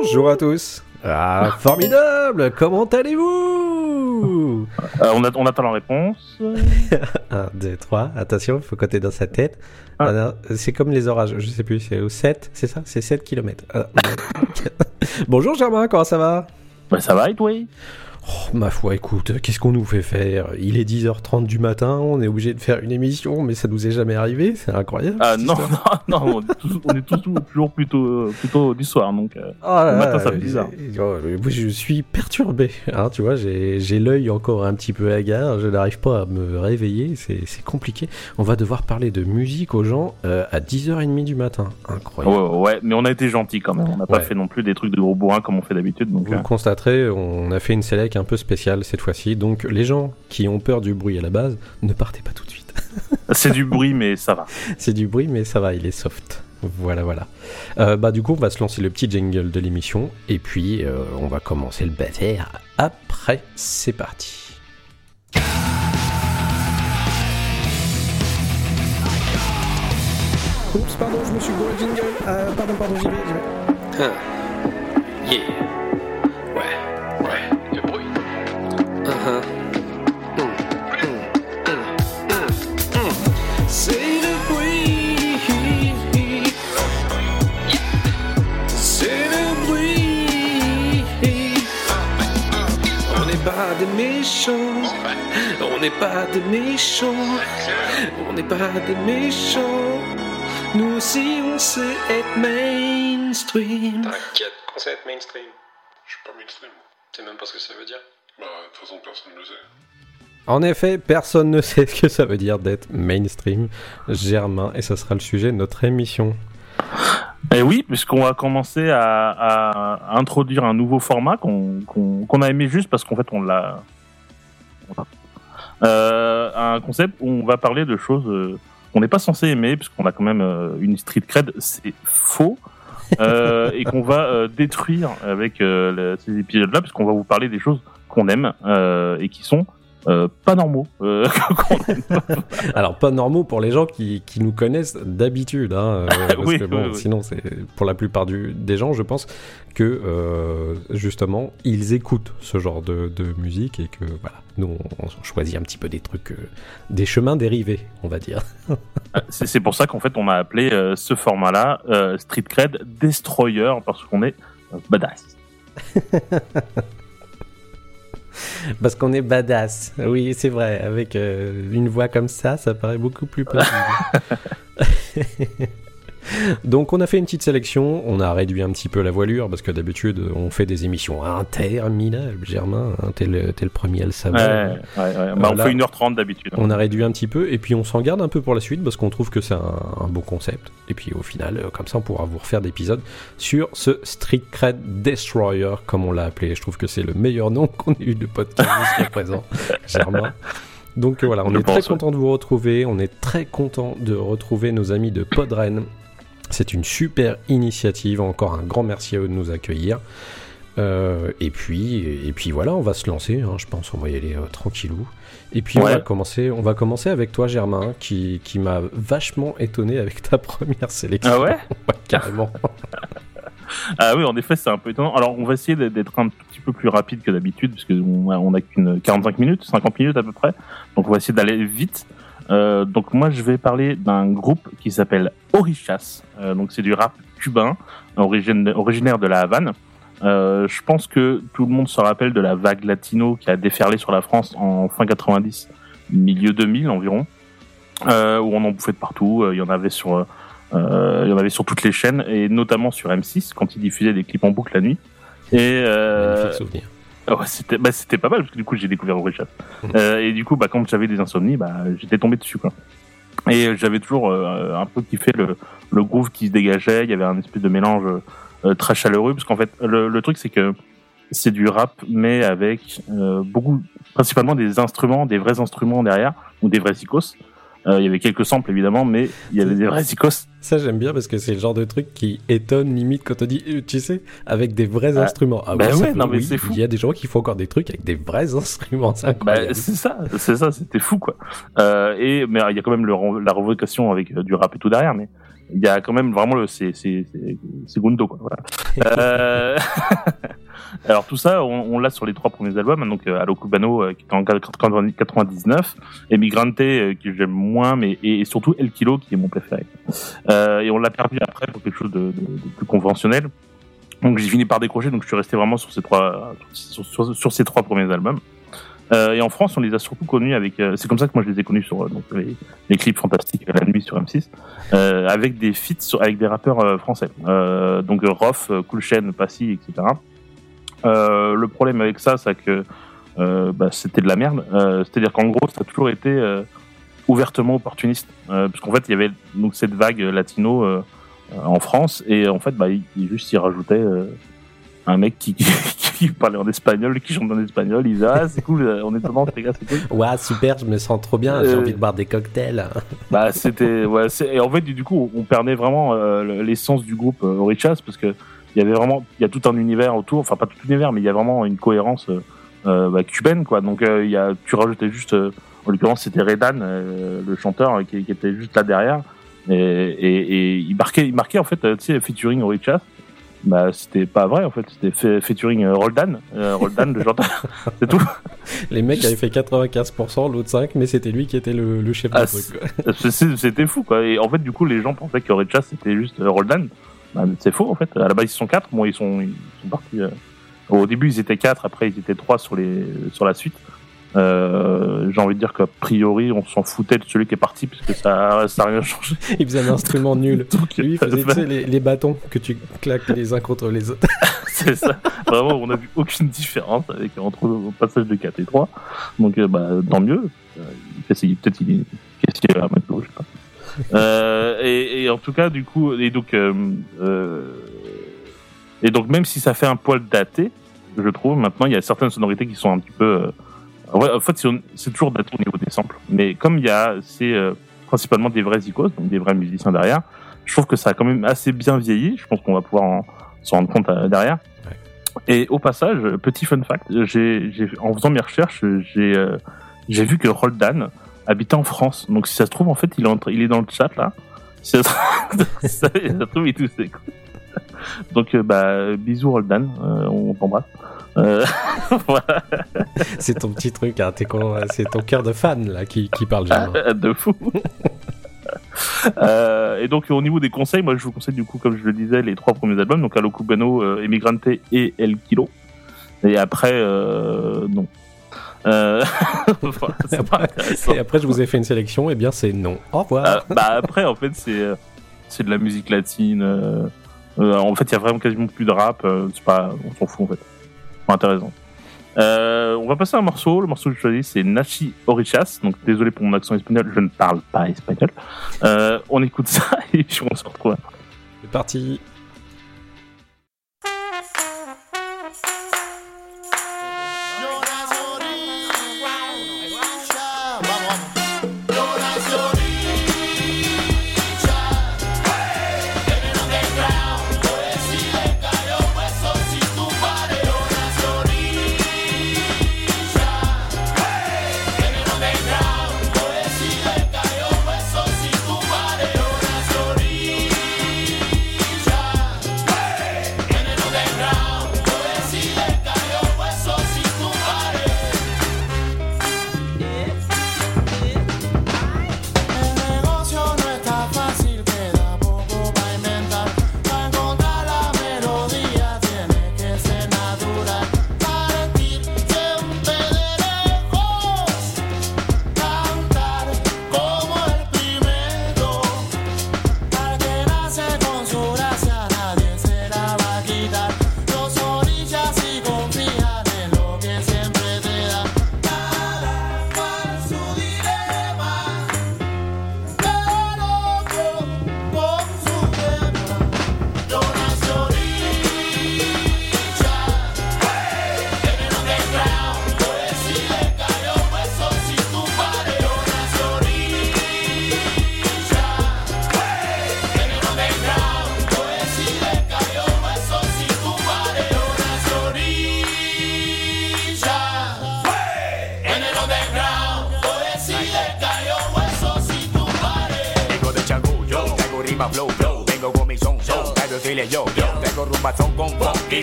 Bonjour à tous. Ah, formidable Comment allez-vous? Euh, on, a- on attend la réponse. 1, 2, 3, attention, il faut compter dans sa tête. Ah. Ah c'est comme les orages, je sais plus, c'est au 7, c'est ça? C'est 7 km. Bonjour Germain, comment ça va? Bah, ça va et toi? Oh, Ma foi, écoute, qu'est-ce qu'on nous fait faire? Il est 10h30 du matin, on est obligé de faire une émission, mais ça nous est jamais arrivé, c'est incroyable. Ah non, non, non, on est, tous- on est tous- toujours plutôt, plutôt du soir. Donc, euh, là Le matin, ça fait bizarre. oh, je suis perturbé, hein, tu vois, j'ai l'œil encore un petit peu hagard, je n'arrive pas à me réveiller, c'est compliqué. On va devoir parler de musique aux gens euh, à 10h30 du matin, incroyable. ouais, ouais, mais on a été gentil quand même. On n'a pas fait non plus des trucs de gros bourrin comme on fait d'habitude. Vous le euh, constaterez, on a fait une sélec un peu spéciale cette fois-ci, donc les gens qui ont peur du bruit à la base, ne partez pas tout de suite. c'est du bruit, mais ça va. C'est du bruit, mais ça va, il est soft. Voilà, voilà. Euh, bah, du coup, on va se lancer le petit jingle de l'émission, et puis euh, on va commencer le bâtard après. C'est parti. Oups, pardon, je me suis gouré le jingle. Euh, pardon, pardon, j'y vais, j'y vais. Hein. Yeah. On n'est pas des méchants. On n'est pas des méchants. On n'est pas des méchants. Nous aussi on sait être mainstream. T'inquiète, on sait être mainstream. Je suis pas mainstream. Tu sais même pas ce que ça veut dire Bah, de toute façon, personne ne le sait. En effet, personne ne sait ce que ça veut dire d'être mainstream, Germain, et ça sera le sujet de notre émission. Et oui, puisqu'on va commencer à, à introduire un nouveau format qu'on a aimé juste parce qu'en fait, on l'a. Euh, un concept où on va parler de choses euh, qu'on n'est pas censé aimer, puisqu'on a quand même euh, une street cred, c'est faux. Euh, et qu'on va détruire avec euh, ces épisodes-là, puisqu'on va vous parler des choses qu'on aime euh, et qui sont euh, pas normaux. Euh. Alors, pas normaux pour les gens qui, qui nous connaissent d'habitude, hein, euh, parce Oui, que oui, bon, oui. sinon, c'est pour la plupart du, des gens, je pense que justement, ils écoutent ce genre de, de musique et que voilà, nous, on, on choisit un petit peu des trucs, des chemins dérivés, on va dire. C'est c'est pour ça qu'en fait on a appelé ce format-là Street Cred Destroyer parce qu'on est badass. Parce qu'on est badass. Oui, c'est vrai. Avec euh, une voix comme ça, ça paraît beaucoup plus possible. Donc on a fait une petite sélection, on a réduit un petit peu la voilure parce que d'habitude on fait des émissions interminables, Germain, hein, t'es le, premier à le Ouais, ouais. Bah, on là- fait 1h30 d'habitude. On a réduit un petit peu et puis on s'en garde un peu pour la suite parce qu'on trouve que c'est un, un bon concept. Et puis au final, euh, comme ça, on pourra vous refaire d'épisodes sur ce Street Cred Destroyer, comme on l'a appelé. Je trouve que c'est le meilleur nom qu'on ait eu de podcast jusqu'à présent, Germain. Donc voilà, on Je est très pense, content de vous retrouver. On est très content de retrouver nos amis de Podren. C'est une super initiative. Encore un grand merci à eux de nous accueillir. Euh, et puis, et puis voilà, on va se lancer. hein, je pense, on va y aller euh, tranquillou. Et puis on va commencer. On va commencer avec toi, Germain, qui, qui m'a vachement étonné avec ta première sélection. Ah ouais carrément. Ah oui, en effet, c'est un peu étonnant. Alors, on va essayer d'être- un petit peu plus rapide que d'habitude, parce qu'on a, on a qu'une 45 minutes, 50 minutes à peu près. Donc, on va essayer d'aller vite. Euh, donc, moi, je vais parler d'un groupe qui s'appelle Orishas. Euh, donc, c'est du rap cubain, originaire de la Havane. Euh, je pense que tout le monde se rappelle de la vague latino qui a déferlé sur la France en fin 90, milieu 2000 environ, euh, où on en bouffait de partout. Il y en avait sur, toutes les chaînes et notamment sur M6 quand ils diffusaient des clips en boucle la nuit. Et Ah c'était bah, c'était pas mal parce que du coup j'ai découvert Orishas. euh, et du coup bah quand j'avais des insomnies bah j'étais tombé dessus quoi. Et euh, j'avais toujours euh, un peu kiffé le le groove qui se dégageait, il y avait un espèce de mélange euh, très chaleureux parce qu'en fait le, le truc c'est que c'est du rap mais avec beaucoup principalement des instruments, des vrais instruments derrière ou des vrais icos. Euh, Il y avait quelques samples évidemment, mais il y avait des vrais icos. Ça, j'aime bien parce que c'est le genre de truc qui étonne limite quand on dit, euh, tu sais, avec des vrais Ah, instruments. Ah bah ouais, peut- non, mais oui, c'est fou. Il y a des gens qui font encore des trucs avec des vrais instruments. C'est Bah, c'est ça, c'est ça, c'était fou quoi. Euh, et mais il y a quand même le, la revocation avec du rap et tout derrière, mais il y a quand même vraiment le c'est c'est c'est c'est Gundo quoi. Voilà. Euh, Alors tout ça, on, l'a sur les trois premiers albums, donc euh, Allo Cubano euh, qui était en 99, Emigrante que j'aime moins, mais et, surtout El Kilo qui est mon préféré. Euh, et on l'a perdu après pour quelque chose de, plus conventionnel. Donc j'ai fini par décrocher, donc je suis resté vraiment sur ces trois sur, ces trois premiers albums. Et en France, on les a surtout connus avec. c'est comme ça que moi je les ai connus sur les, clips fantastiques la nuit sur M6, euh, avec des feats avec des rappeurs français. Donc Rof, Cool Chain, Passy, etc. Euh, le problème avec ça, c'est que euh, bah, c'était de la merde. Euh, C'est-à-dire qu'en gros, ça a toujours été ouvertement opportuniste, parce qu'en fait, il y avait donc cette vague latino en France, et en fait, bah, il, il juste y rajoutait. un mec qui, qui parlait en espagnol, qui chante en espagnol, il disait ah c'est cool, on est dedans les gars, c'est cool. Ouah, super, je me sens trop bien, j'ai Euh, envie de boire des cocktails. Bah c'était ouais, et en fait du coup on perdait vraiment euh, l'essence du groupe euh, Orichas parce que il y avait vraiment il y a tout un univers autour, enfin pas tout l'univers mais il y a vraiment une cohérence euh, euh, bah, cubaine quoi. Donc euh, il y a tu rajoutais juste en l'occurrence c'était Redan le chanteur qui, qui était juste là derrière et, et, et il marquait il marquait en fait tu sais featuring Orichas bah c'était pas vrai en fait c'était fe- featuring euh, Roldan euh, Roldan le chanteur c'est tout Les mecs avaient fait 95%, l'autre 5%, mais c'était lui qui était le, le chef Ah, du truc. C'était fou, quoi. Et en fait, du coup, les gens pensaient que Red Chas, c'était juste euh, Roldan. Bah, c'est faux, en fait. À la base, ils sont quatre. Bon, ils sont, ils sont partis. euh, Au début, ils étaient quatre. Après, ils étaient trois sur, les... sur la suite. Euh, J'ai envie de dire qu'a priori, on s'en foutait de celui qui est parti, puisque ça ça a rien changé. Il faisait un instrument nul. Donc, Lui, il faisait les, les bâtons que tu claques les uns contre les autres. c'est ça. Vraiment, on n'a vu aucune différence avec, entre le passage de 4 et 3. Donc, euh, bah, tant mieux. Il fait ses- Peut-être il est caissier à McDo, je sais pas. Euh, et, et en tout cas, du coup, et donc, euh, euh, et donc, même si ça fait un poil daté, je trouve, maintenant, il y a certaines sonorités qui sont un petit peu. ouais, en fait, c'est toujours daté au niveau des samples. Mais comme il y a, c'est principalement des vrais icônes, donc des vrais musiciens derrière, je trouve que ça a quand même assez bien vieilli. Je pense qu'on va pouvoir en, s'en rendre compte derrière. Et au passage, petit fun fact, j'ai, en faisant mes recherches, j'ai, euh, j'ai vu que Roldan habitait en France. Donc si ça se trouve, en fait, il est, il dans le chat là. Si ça se trouve, si ça se trouve, il tout c'est cool. Donc euh, bah bisous Roldan, euh, on t'embrasse. Euh, voilà, C'est ton petit truc, hein, con- c'est ton cœur de fan là qui, qui parle jamais. de fou. Euh, et donc au niveau des conseils, moi je vous conseille du coup, comme je le disais, les trois premiers albums, donc Allo Cubano, euh, Emigrante et El Kilo. Et après, euh, non. Euh, voilà, pas. Et après, je vous ai fait une sélection, et bien c'est non. Au revoir. Ah, bah après, en fait, c'est euh, c'est de la musique latine. euh, en fait, il y a vraiment quasiment plus de rap. c'est pas, on s'en fout en fait. Pas intéressant. On va passer à un morceau. Le morceau que je choisis, c'est Nachi Orichas. Donc désolé pour mon accent espagnol, je ne parle pas espagnol. On écoute ça et on se retrouve. après. C'est parti.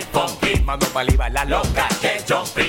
Funky, funky. Mando pa' arriba la loca que jumpy.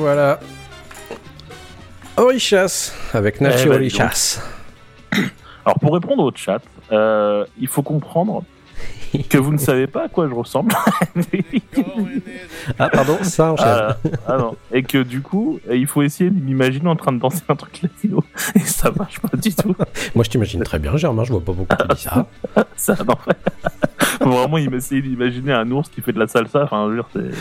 Voilà. Orichas, avec Nachi Eh ben, Orichas. Alors pour répondre au chat, euh, il faut comprendre que vous ne savez pas à quoi je ressemble. Ah, pardon, ça enchaîne. Ah, ah non. Et que du coup, il faut essayer de m'imaginer en train de danser un truc latino. Et ça marche pas du tout. Moi, je t'imagine très bien, Germain, je vois pas beaucoup qui dit ça. Ça, non. Faut vraiment il essayer d'imaginer un ours qui fait de la salsa. Enfin, je veux dire.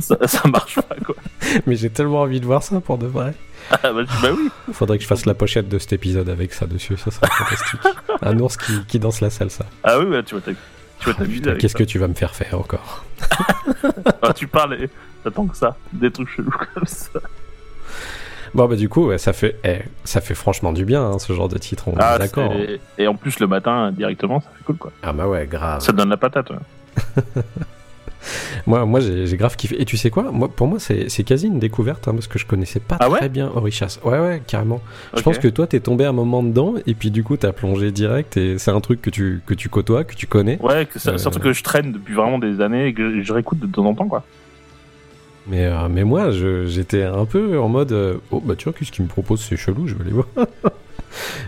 Ça, ça marche pas, quoi. Mais j'ai tellement envie de voir ça pour de vrai. Ah, bah, bah oui. Faudrait que je fasse la pochette de cet épisode avec ça dessus, ça serait fantastique. Un ours qui, qui danse la salsa. Ah oui, bah, tu vois, t'as- tu vois, t'amuser Qu'est-ce que tu vas me faire faire encore Ah, tu parles et t'attends que ça. Des trucs chelous comme ça. Bon, bah, du coup, ouais, ça fait, eh, ça fait franchement du bien, hein, ce genre de titre, on est Ah, d'accord. hein. Et en plus, le matin, directement, ça fait cool, quoi. Ah, bah ouais, grave. Ça te donne la patate, ouais. Moi, moi j'ai grave kiffé. Et tu sais quoi? Moi, Pour moi, c'est quasi une découverte, hein, parce que je connaissais pas Ah ouais? très bien Orichas. Ouais, ouais, carrément. Je pense que toi, t'es tombé un moment dedans, et puis du coup, t'as plongé direct, et c'est un truc que tu, que tu côtoies, que tu connais. Ouais, que Euh. surtout que je traîne depuis vraiment des années et que je, réécoute de temps en temps, quoi. Mais, euh, mais moi, j'étais un peu en mode euh, Oh, bah tu vois, qu'est-ce qu'il me propose? C'est chelou, je vais aller voir.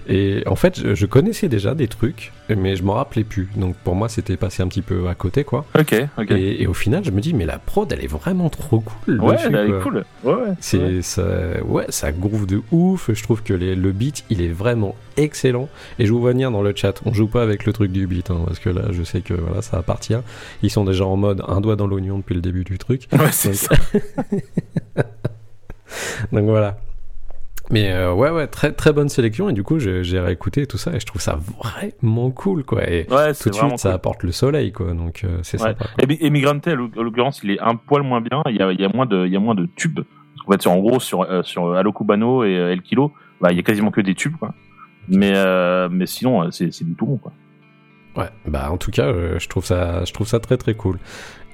Et en fait, je, connaissais déjà des trucs, mais je m'en rappelais plus. Donc pour moi, c'était passé un petit peu à côté, quoi. Ok, ok. Et, et au final, je me dis Mais la prod, elle est vraiment trop cool. ouais, dessus, elle est cool. Ouais, ouais. C'est Ouais. ça, ouais, ça groove de ouf. Je trouve que les- le beat, il est vraiment excellent. Et je vous vois venir dans le chat. On joue pas avec le truc du beat, hein, parce que là, je sais que voilà, ça appartient. Ils sont déjà en mode un doigt dans l'oignon depuis le début du truc. Ouais, c'est Donc- ça. Donc voilà. Mais euh, ouais, ouais, très très bonne sélection. Et du coup, j'ai réécouté tout ça et je trouve ça vraiment cool, quoi. Et Ouais, tout de suite, ça apporte le soleil, quoi. Donc euh, c'est Ouais. sympa. Et, Mi- et Migrante, en l'occurrence, il est un poil moins bien. Il y a, il y a moins de, il y a moins de tubes. Qu'en fait, sur- en gros, sur euh, sur Allo Cubano et euh, El Kilo, bah, il y a quasiment que des tubes, quoi. Mais mais sinon, c'est du tout bon, quoi. Ouais, bah en tout cas, je trouve ça, je trouve ça très très cool.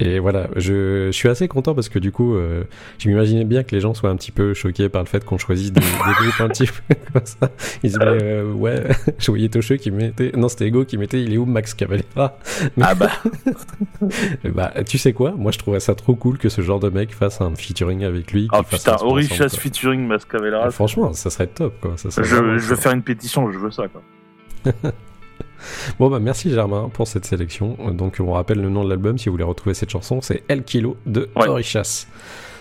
Et voilà, je, je suis assez content parce que du coup, euh, je m'imaginais bien que les gens soient un petit peu choqués par le fait qu'on choisisse des, des groupes un petit peu comme ça. Ils se disaient, euh, ouais, je voyais Toshio qui mettait, non c'était Ego qui mettait, il est où Max Cavalera? Mais- Ah bah, Bah tu sais quoi, moi je trouverais ça trop cool que ce genre de mec fasse un featuring avec lui. oh fasse putain, quoi. featuring Mascavellera. Franchement, ça serait top quoi. Ça serait Je, je veux faire une pétition, je veux ça, quoi. Bon bah merci Germain pour cette sélection. Donc on rappelle le nom de l'album si vous voulez retrouver cette chanson, c'est El Kilo de Ouais. Orichas.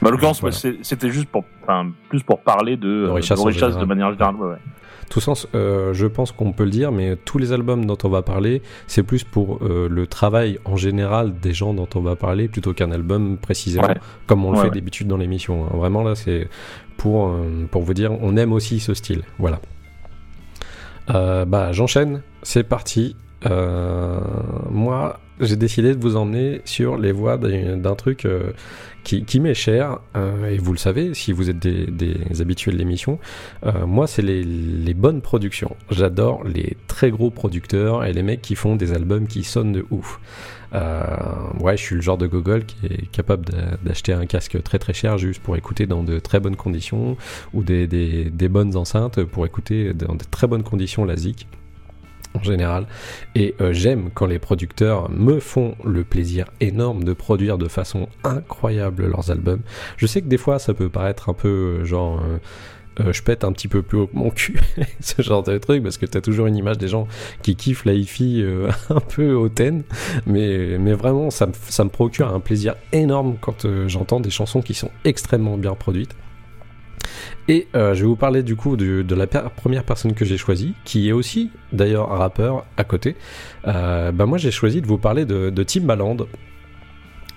Bah, en l'occurrence, Voilà. c'était juste pour, enfin, plus pour parler de euh, Orichas général. de manière générale. ouais. Tout sens, euh, je pense qu'on peut le dire, mais tous les albums dont on va parler, c'est plus pour euh, le travail en général des gens dont on va parler plutôt qu'un album précisément, Ouais. comme on le fait d'habitude dans l'émission. hein. Vraiment là, c'est pour, euh, pour vous dire, on aime aussi ce style. Voilà. Euh, bah, j'enchaîne, c'est parti. Euh, moi, j'ai décidé de vous emmener sur les voies d'un truc euh, qui, m'est cher, euh, et vous le savez, si vous êtes des, des habitués de l'émission, moi, c'est les, bonnes productions. J'adore les très gros producteurs et les mecs qui font des albums qui sonnent de ouf. Ouais, je suis le genre de gogol qui est capable d'a- d'acheter un casque très très cher juste pour écouter dans de très bonnes conditions ou des, bonnes enceintes pour écouter dans de très bonnes conditions la zik en général. Et euh, j'aime quand les producteurs me font le plaisir énorme de produire de façon incroyable leurs albums. Je sais que des fois ça peut paraître un peu euh, genre... euh, je pète un petit peu plus haut que mon cul, ce genre de truc, parce que t'as toujours une image des gens qui kiffent la hi-fi un peu hautaine, mais, vraiment ça me, procure un plaisir énorme quand j'entends des chansons qui sont extrêmement bien produites. Et euh, je vais vous parler du coup de, la première personne que j'ai choisie, qui est aussi d'ailleurs un rappeur à côté. Euh, bah moi j'ai choisi de vous parler de, Timbaland,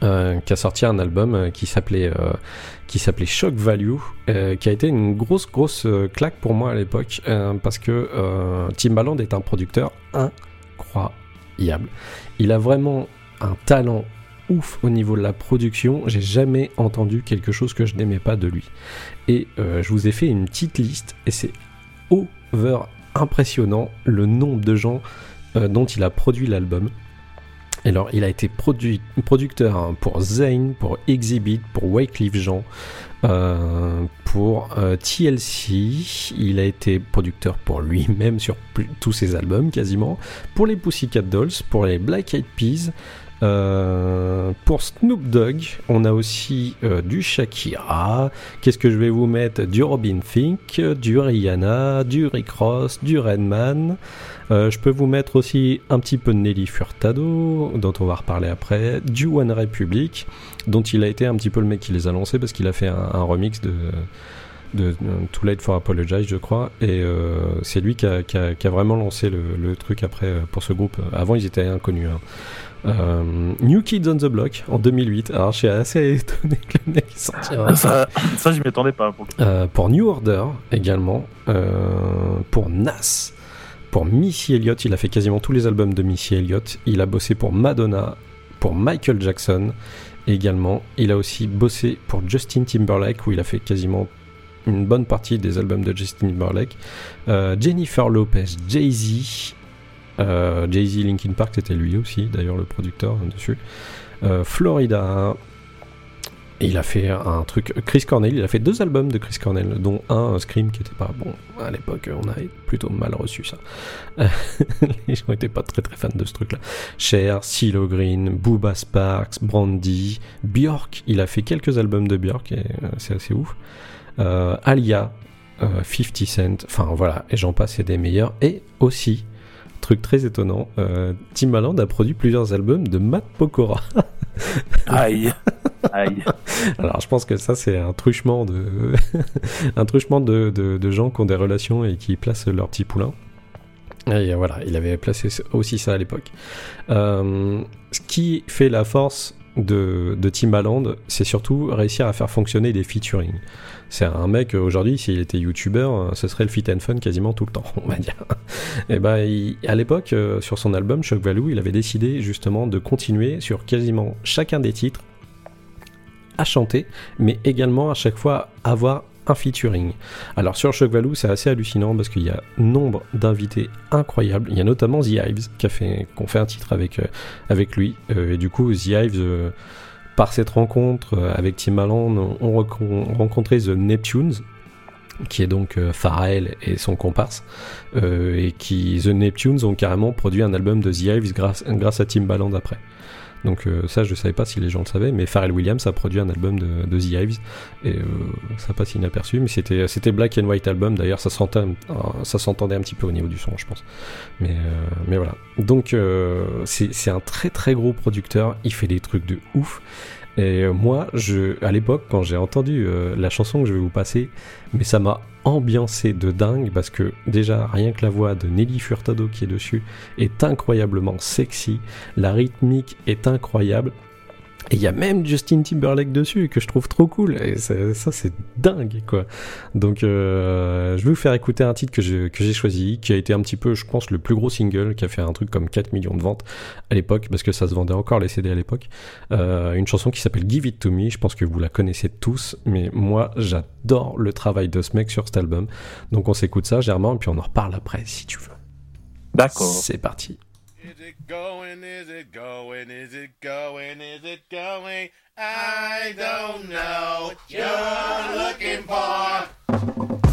euh, qui a sorti un album qui s'appelait Shock Value, qui a été une grosse grosse claque pour moi à l'époque, parce que Timbaland est un producteur incroyable. Il a vraiment un talent ouf au niveau de la production. J'ai jamais entendu quelque chose que je n'aimais pas de lui. Et euh, je vous ai fait une petite liste et c'est over impressionnant le nombre de gens euh, dont il a produit l'album. Alors, il a été producteur hein, pour Zayn, pour Exhibit, pour Wycliffe Jean, euh, pour TLC. Il a été producteur pour lui-même sur tous ses albums quasiment. Pour les Pussycat Dolls, pour les Black Eyed Peas. Euh, pour Snoop Dogg, on a aussi euh, du Shakira. Qu'est-ce que je vais vous mettre? Du Robin Thicke, du Rihanna, du Rick Ross, du Redman. Euh, je peux vous mettre aussi un petit peu de Nelly Furtado, dont on va reparler après, du One Republic, dont il a été un petit peu le mec qui les a lancés parce qu'il a fait un, remix de, Too Late for Apologize, je crois, et euh, c'est lui qui a, vraiment lancé le, le truc après euh, pour ce groupe. Avant, ils étaient inconnus. hein. Euh, New Kids on the Block en 2008. Alors, je suis assez étonné que le mec sortira. Ça, ça je m'y attendais pas. Pour. Euh, pour New Order également, euh, pour Nas, pour Missy Elliott, il a fait quasiment tous les albums de Missy Elliott. Il a bossé pour Madonna, pour Michael Jackson également. Il a aussi bossé pour Justin Timberlake où il a fait quasiment une bonne partie des albums de Justin Timberlake. Euh, Jennifer Lopez, Jay-Z. Euh, Jay-Z Linkin Park, c'était lui aussi, d'ailleurs le producteur dessus. Euh, Florida, il a fait un truc. Chris Cornell, il a fait deux albums de Chris Cornell, dont un euh, Scream qui était pas bon. À l'époque, on avait plutôt mal reçu ça. Euh, Les gens étaient pas très très fans de ce truc-là. Cher, CeeLo Green, Booba Sparks, Brandy, Björk. Il a fait quelques albums de Björk et c'est assez ouf. Alia, euh, 50 Cent, enfin voilà, et j'en passe et des meilleurs. Et aussi, truc très étonnant, euh, Timbaland a produit plusieurs albums de Matt Pokora. Aïe. Aïe. Alors je pense que ça c'est un truchement de un truchement de, de, de gens qui ont des relations et qui placent leur petit poulain. Et voilà, il avait placé aussi ça à l'époque. Euh, ce qui fait la force de, de Timbaland, c'est surtout réussir à faire fonctionner des featuring. C'est un mec, euh, aujourd'hui, s'il était youtubeur, euh, ce serait le fit and fun quasiment tout le temps, on va dire. Et ben, il- à l'époque, euh, sur son album Shock Value, il avait décidé justement de continuer sur quasiment chacun des titres à chanter, mais également à chaque fois avoir un featuring. Alors sur Shock Value, c'est assez hallucinant parce qu'il y a nombre d'invités incroyables. Il y a notamment The Hives qui a fait, qu'on fait un titre avec, euh, avec lui. Euh, et du coup, The Hives, euh, par cette rencontre euh, avec Timbaland, ont, ont rencontré The Neptunes, qui est donc Pharrell et son comparse, et qui, The Neptunes, ont carrément produit un album de The Hives grâce, grâce à Timbaland après. Donc euh, ça, je savais pas si les gens le savaient, mais Pharrell Williams a produit un album de, The Hives, et euh, ça passe inaperçu, mais c'était c'était Black and White album. D'ailleurs, ça s'entend- ça s'entendait un petit peu au niveau du son, je pense. Mais euh, mais voilà. Donc euh, c'est un très très gros producteur. Il fait des trucs de ouf. Et euh, moi, je, à l'époque, quand j'ai entendu euh, la chanson que je vais vous passer, mais ça m'a ambiancé de dingue parce que déjà rien que la voix de Nelly Furtado qui est dessus est incroyablement sexy, la rythmique est incroyable. Et il y a même Justin Timberlake dessus que je trouve trop cool. Et ça, ça, c'est dingue, quoi. Donc, euh, je vais vous faire écouter un titre que j'ai que choisi, qui a été un petit peu, je pense, le plus gros single, qui a fait un truc comme 4 millions de ventes à l'époque, parce que ça se vendait encore les CD à l'époque. Euh, une chanson qui s'appelle Give It To Me. Je pense que vous la connaissez tous, mais moi, j'adore le travail de ce mec sur cet album. Donc, on s'écoute ça, Germain, et puis on en reparle après, si tu veux. D'accord. C'est parti. Is it going? Is it going? Is it going? Is it going? I don't know. What you're looking for.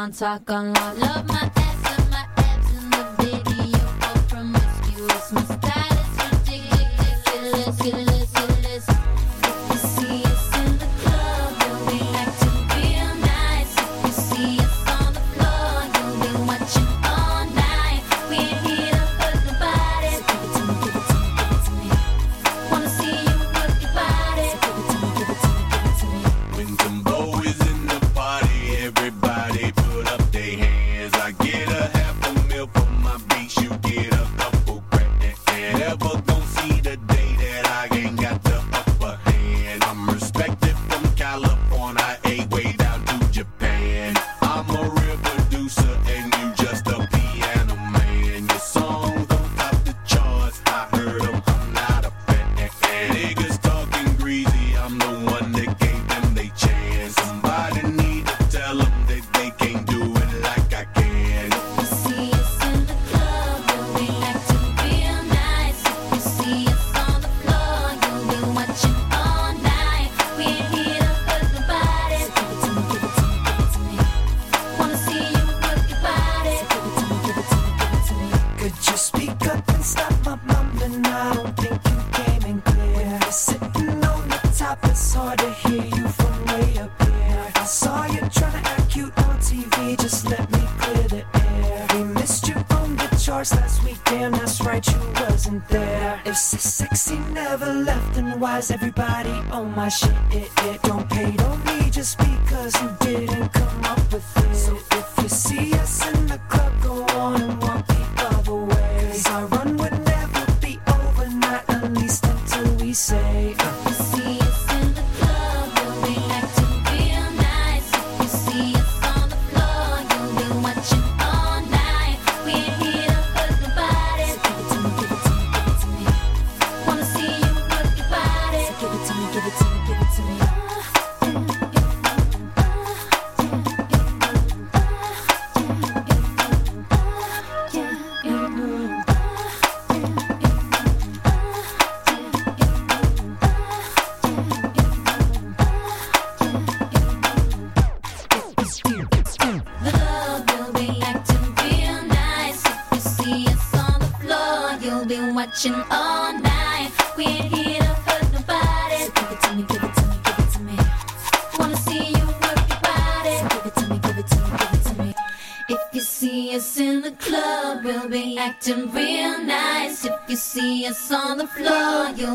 Bangkok to Montauk on lock. Love my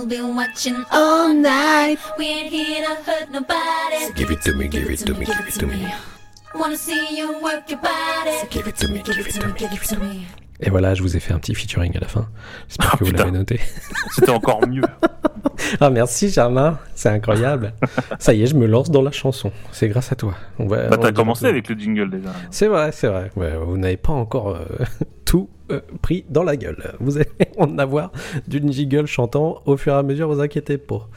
floor, you'll be watching all night. We ain't here to hurt nobody. So Give it to me, give it to me, give it to me. Wanna see you work your body. Give it to me, Give it to me, give it to me. Et voilà, je vous ai fait un petit featuring à la fin. J'espère Ah, que vous l'avez noté. C'était encore mieux. Ah merci Germain, c'est incroyable. Ça y est, je me lance dans la chanson. C'est grâce à toi. On va, Bah, t'as commencé avec le jingle déjà. C'est vrai, c'est vrai. Ouais, vous n'avez pas encore euh, tout euh, pris dans la gueule. Vous allez en avoir d'une jiggle chantant au fur et à mesure, vous inquiétez pas.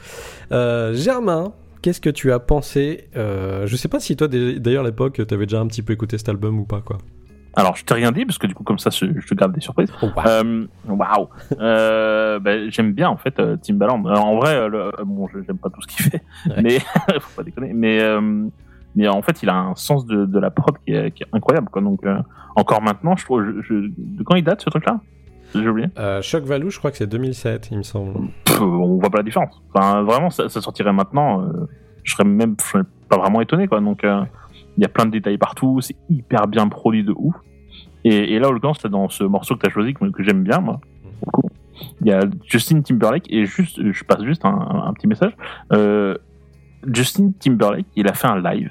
Euh, Germain, qu'est-ce que tu as pensé euh, Je sais pas si toi, d'ailleurs, à l'époque, tu avais déjà un petit peu écouté cet album ou pas, quoi. Alors, je t'ai rien dit parce que du coup, comme ça, je, te garde des surprises. Oh, wow. Euh, Waouh. Euh, bah, j'aime bien en fait Timbaland. En vrai, le- bon, je- j'aime pas tout ce qu'il fait, Ouais. mais faut pas déconner. Mais mais en fait, il a un sens de, de la prod qui est, qui est incroyable. Quoi. Donc euh, encore maintenant, je trouve. Je, je- de quand il date ce truc-là? J'ai oublié. Euh, Choc Valou, je crois que c'est 2007, il me semble. Pff, on voit pas la différence. Enfin, vraiment, ça, ça sortirait maintenant. euh, je serais même je serais pas vraiment étonné. Quoi. Donc euh, il y a plein de détails partout. C'est hyper bien produit de ouf. Et, et là, en l'occurrence, dans ce morceau que tu as choisi, que, que j'aime bien, moi. beaucoup. Il y a Justin Timberlake, et juste, je passe juste un, un- un petit message. Euh, Justin Timberlake, il a fait un live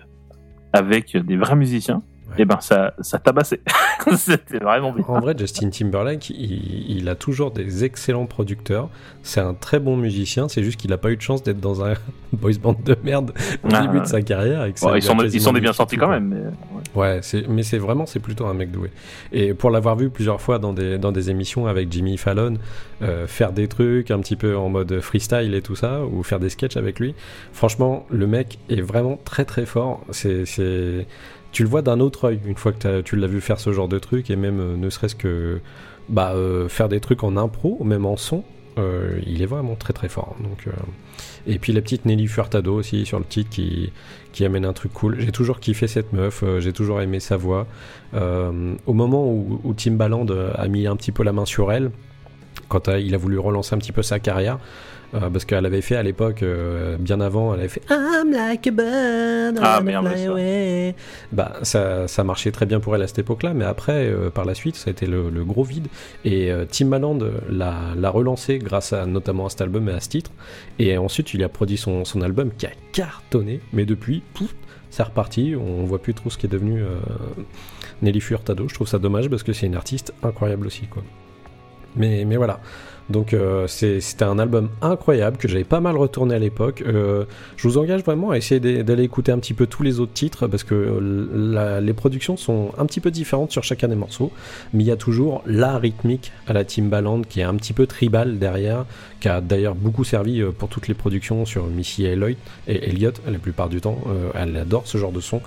avec des vrais musiciens. Ouais. Et ben, ça, ça tabassait. C'était vraiment bien. En vrai, Justin Timberlake, il, il a toujours des excellents producteurs. C'est un très bon musicien. C'est juste qu'il n'a pas eu de chance d'être dans un boys band de merde au Ah, début de sa carrière. Et que ils sont, ils sont des bien sortis quand même. Mais, ouais. Mais c'est vraiment, c'est plutôt un mec doué. Et pour l'avoir vu plusieurs fois dans des, dans des émissions avec Jimmy Fallon, euh, faire des trucs un petit peu en mode freestyle et tout ça, ou faire des sketchs avec lui, franchement, le mec est vraiment très très fort. C'est... Tu le vois d'un autre œil une fois que tu l'as vu faire ce genre de truc, et même euh, ne serait-ce que bah, euh, faire des trucs en impro, même en son, euh, il est vraiment très très fort. Donc, euh, Et puis la petite Nelly Furtado aussi sur le titre qui, amène un truc cool. J'ai toujours kiffé cette meuf, j'ai toujours aimé sa voix. Au moment où, où Timbaland a mis un petit peu la main sur elle, quand il a voulu relancer un petit peu sa carrière, euh, parce qu'elle avait fait à l'époque, euh, bien avant, elle avait fait I'm like a bird, Ah, merde, ça. Bah, ça, ça marchait très bien pour elle à cette époque-là, mais après, euh, par la suite, ça a été le, le gros vide. Et Timbaland euh, l'a l'a relancé grâce à notamment à cet album et à ce titre. Et ensuite, il a produit son, son album qui a cartonné, mais depuis, pouf, c'est reparti. On voit plus trop ce qui est devenu Nelly Furtado. Je trouve ça dommage parce que c'est une artiste incroyable aussi, quoi. Mais, mais voilà. Donc euh, c'était un album incroyable que j'avais pas mal retourné à l'époque. Euh, je vous engage vraiment à essayer d'a- d'aller écouter un petit peu tous les autres titres parce que euh, les productions sont un petit peu différentes sur chacun des morceaux, mais il y a toujours la rythmique à la Timbaland qui est un petit peu tribal derrière, qui a d'ailleurs beaucoup servi euh, pour toutes les productions sur Missy Elliott et Elliott la plupart du temps. Euh, elle adore ce genre de son.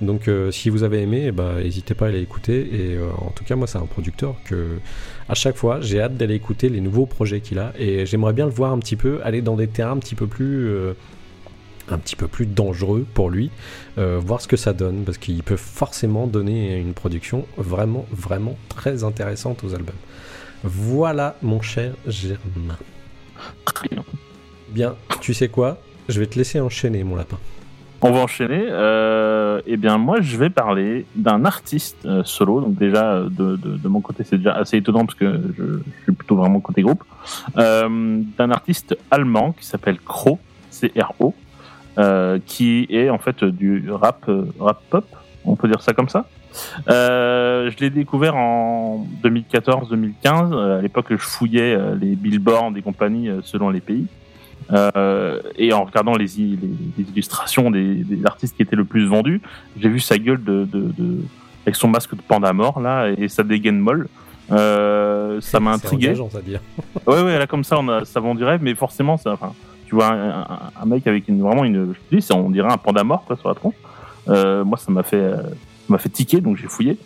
Donc euh, si vous avez aimé, ben, n'hésitez pas à aller écouter. Et en tout cas, moi, c'est un producteur que à chaque fois, j'ai hâte d'aller écouter les nouveaux projets qu'il a. Et j'aimerais bien le voir un petit peu aller dans des terrains un petit peu plus. un petit peu plus dangereux pour lui, voir ce que ça donne, parce qu'il peut forcément donner une production vraiment, vraiment très intéressante aux albums. Voilà, mon cher Germain. Bien. Tu sais quoi? Je vais te laisser enchaîner, mon lapin. On va enchaîner. Euh, eh bien, moi, je vais parler d'un artiste euh, solo. Donc déjà, euh, de, de, mon côté, c'est déjà assez étonnant parce que je, suis plutôt vraiment côté groupe. D'un artiste allemand qui s'appelle Cro, C-R-O, qui est en fait du rap, rap pop. On peut dire ça comme ça. Euh, je l'ai découvert en 2014-2015. euh, à l'époque, je fouillais euh, les billboards et compagnies selon les pays. Euh, et en regardant les, i- les, les illustrations des, des artistes qui étaient le plus vendus, j'ai vu sa gueule de, de, de- avec son masque de panda mort là et sa dégaine molle. Euh, ça m'a C'est intrigué. à dire. Ouais, ouais, là comme ça, on a, ça vend du rêve, mais forcément, ça, enfin, tu vois un, un- un mec avec une, vraiment une, je te dis, c'est- on dirait un panda mort quoi sur la tronche. Euh, moi, ça m'a fait, euh, m'a fait tiquer, donc j'ai fouillé.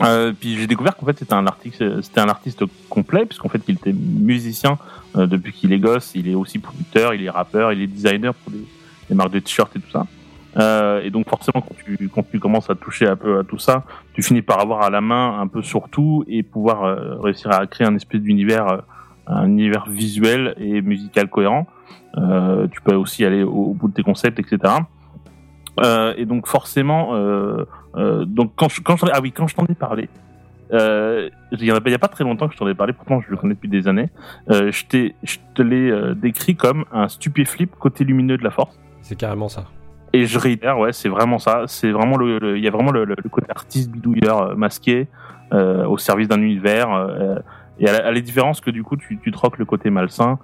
Euh, puis j'ai découvert qu'en fait c'était un artiste, complet, puisqu'en fait il était musicien depuis qu'il est gosse, il est aussi producteur, il est rappeur, il est designer pour des, marques de t-shirts et tout ça. Et donc forcément, quand tu, commences à toucher un peu à tout ça, tu finis par avoir à la main un peu sur tout et pouvoir réussir à créer un espèce d'univers, un univers visuel et musical cohérent. Tu peux aussi aller au bout de tes concepts, etc. Euh, et donc forcément, euh, euh, donc quand je, quand je, ah oui, quand je t'en ai parlé, il y en a, pas très longtemps que je t'en ai parlé, pourtant je le connais depuis des années. Je t'ai, je te l'ai décrit comme un stupéflip côté lumineux de la force. C'est carrément ça. Et je réitère, ouais, c'est vraiment ça. C'est vraiment le, il y a vraiment le, le- le côté artiste bidouilleur masqué au service d'un univers. et à la, à la différence que du coup, tu, tu troques le côté malsain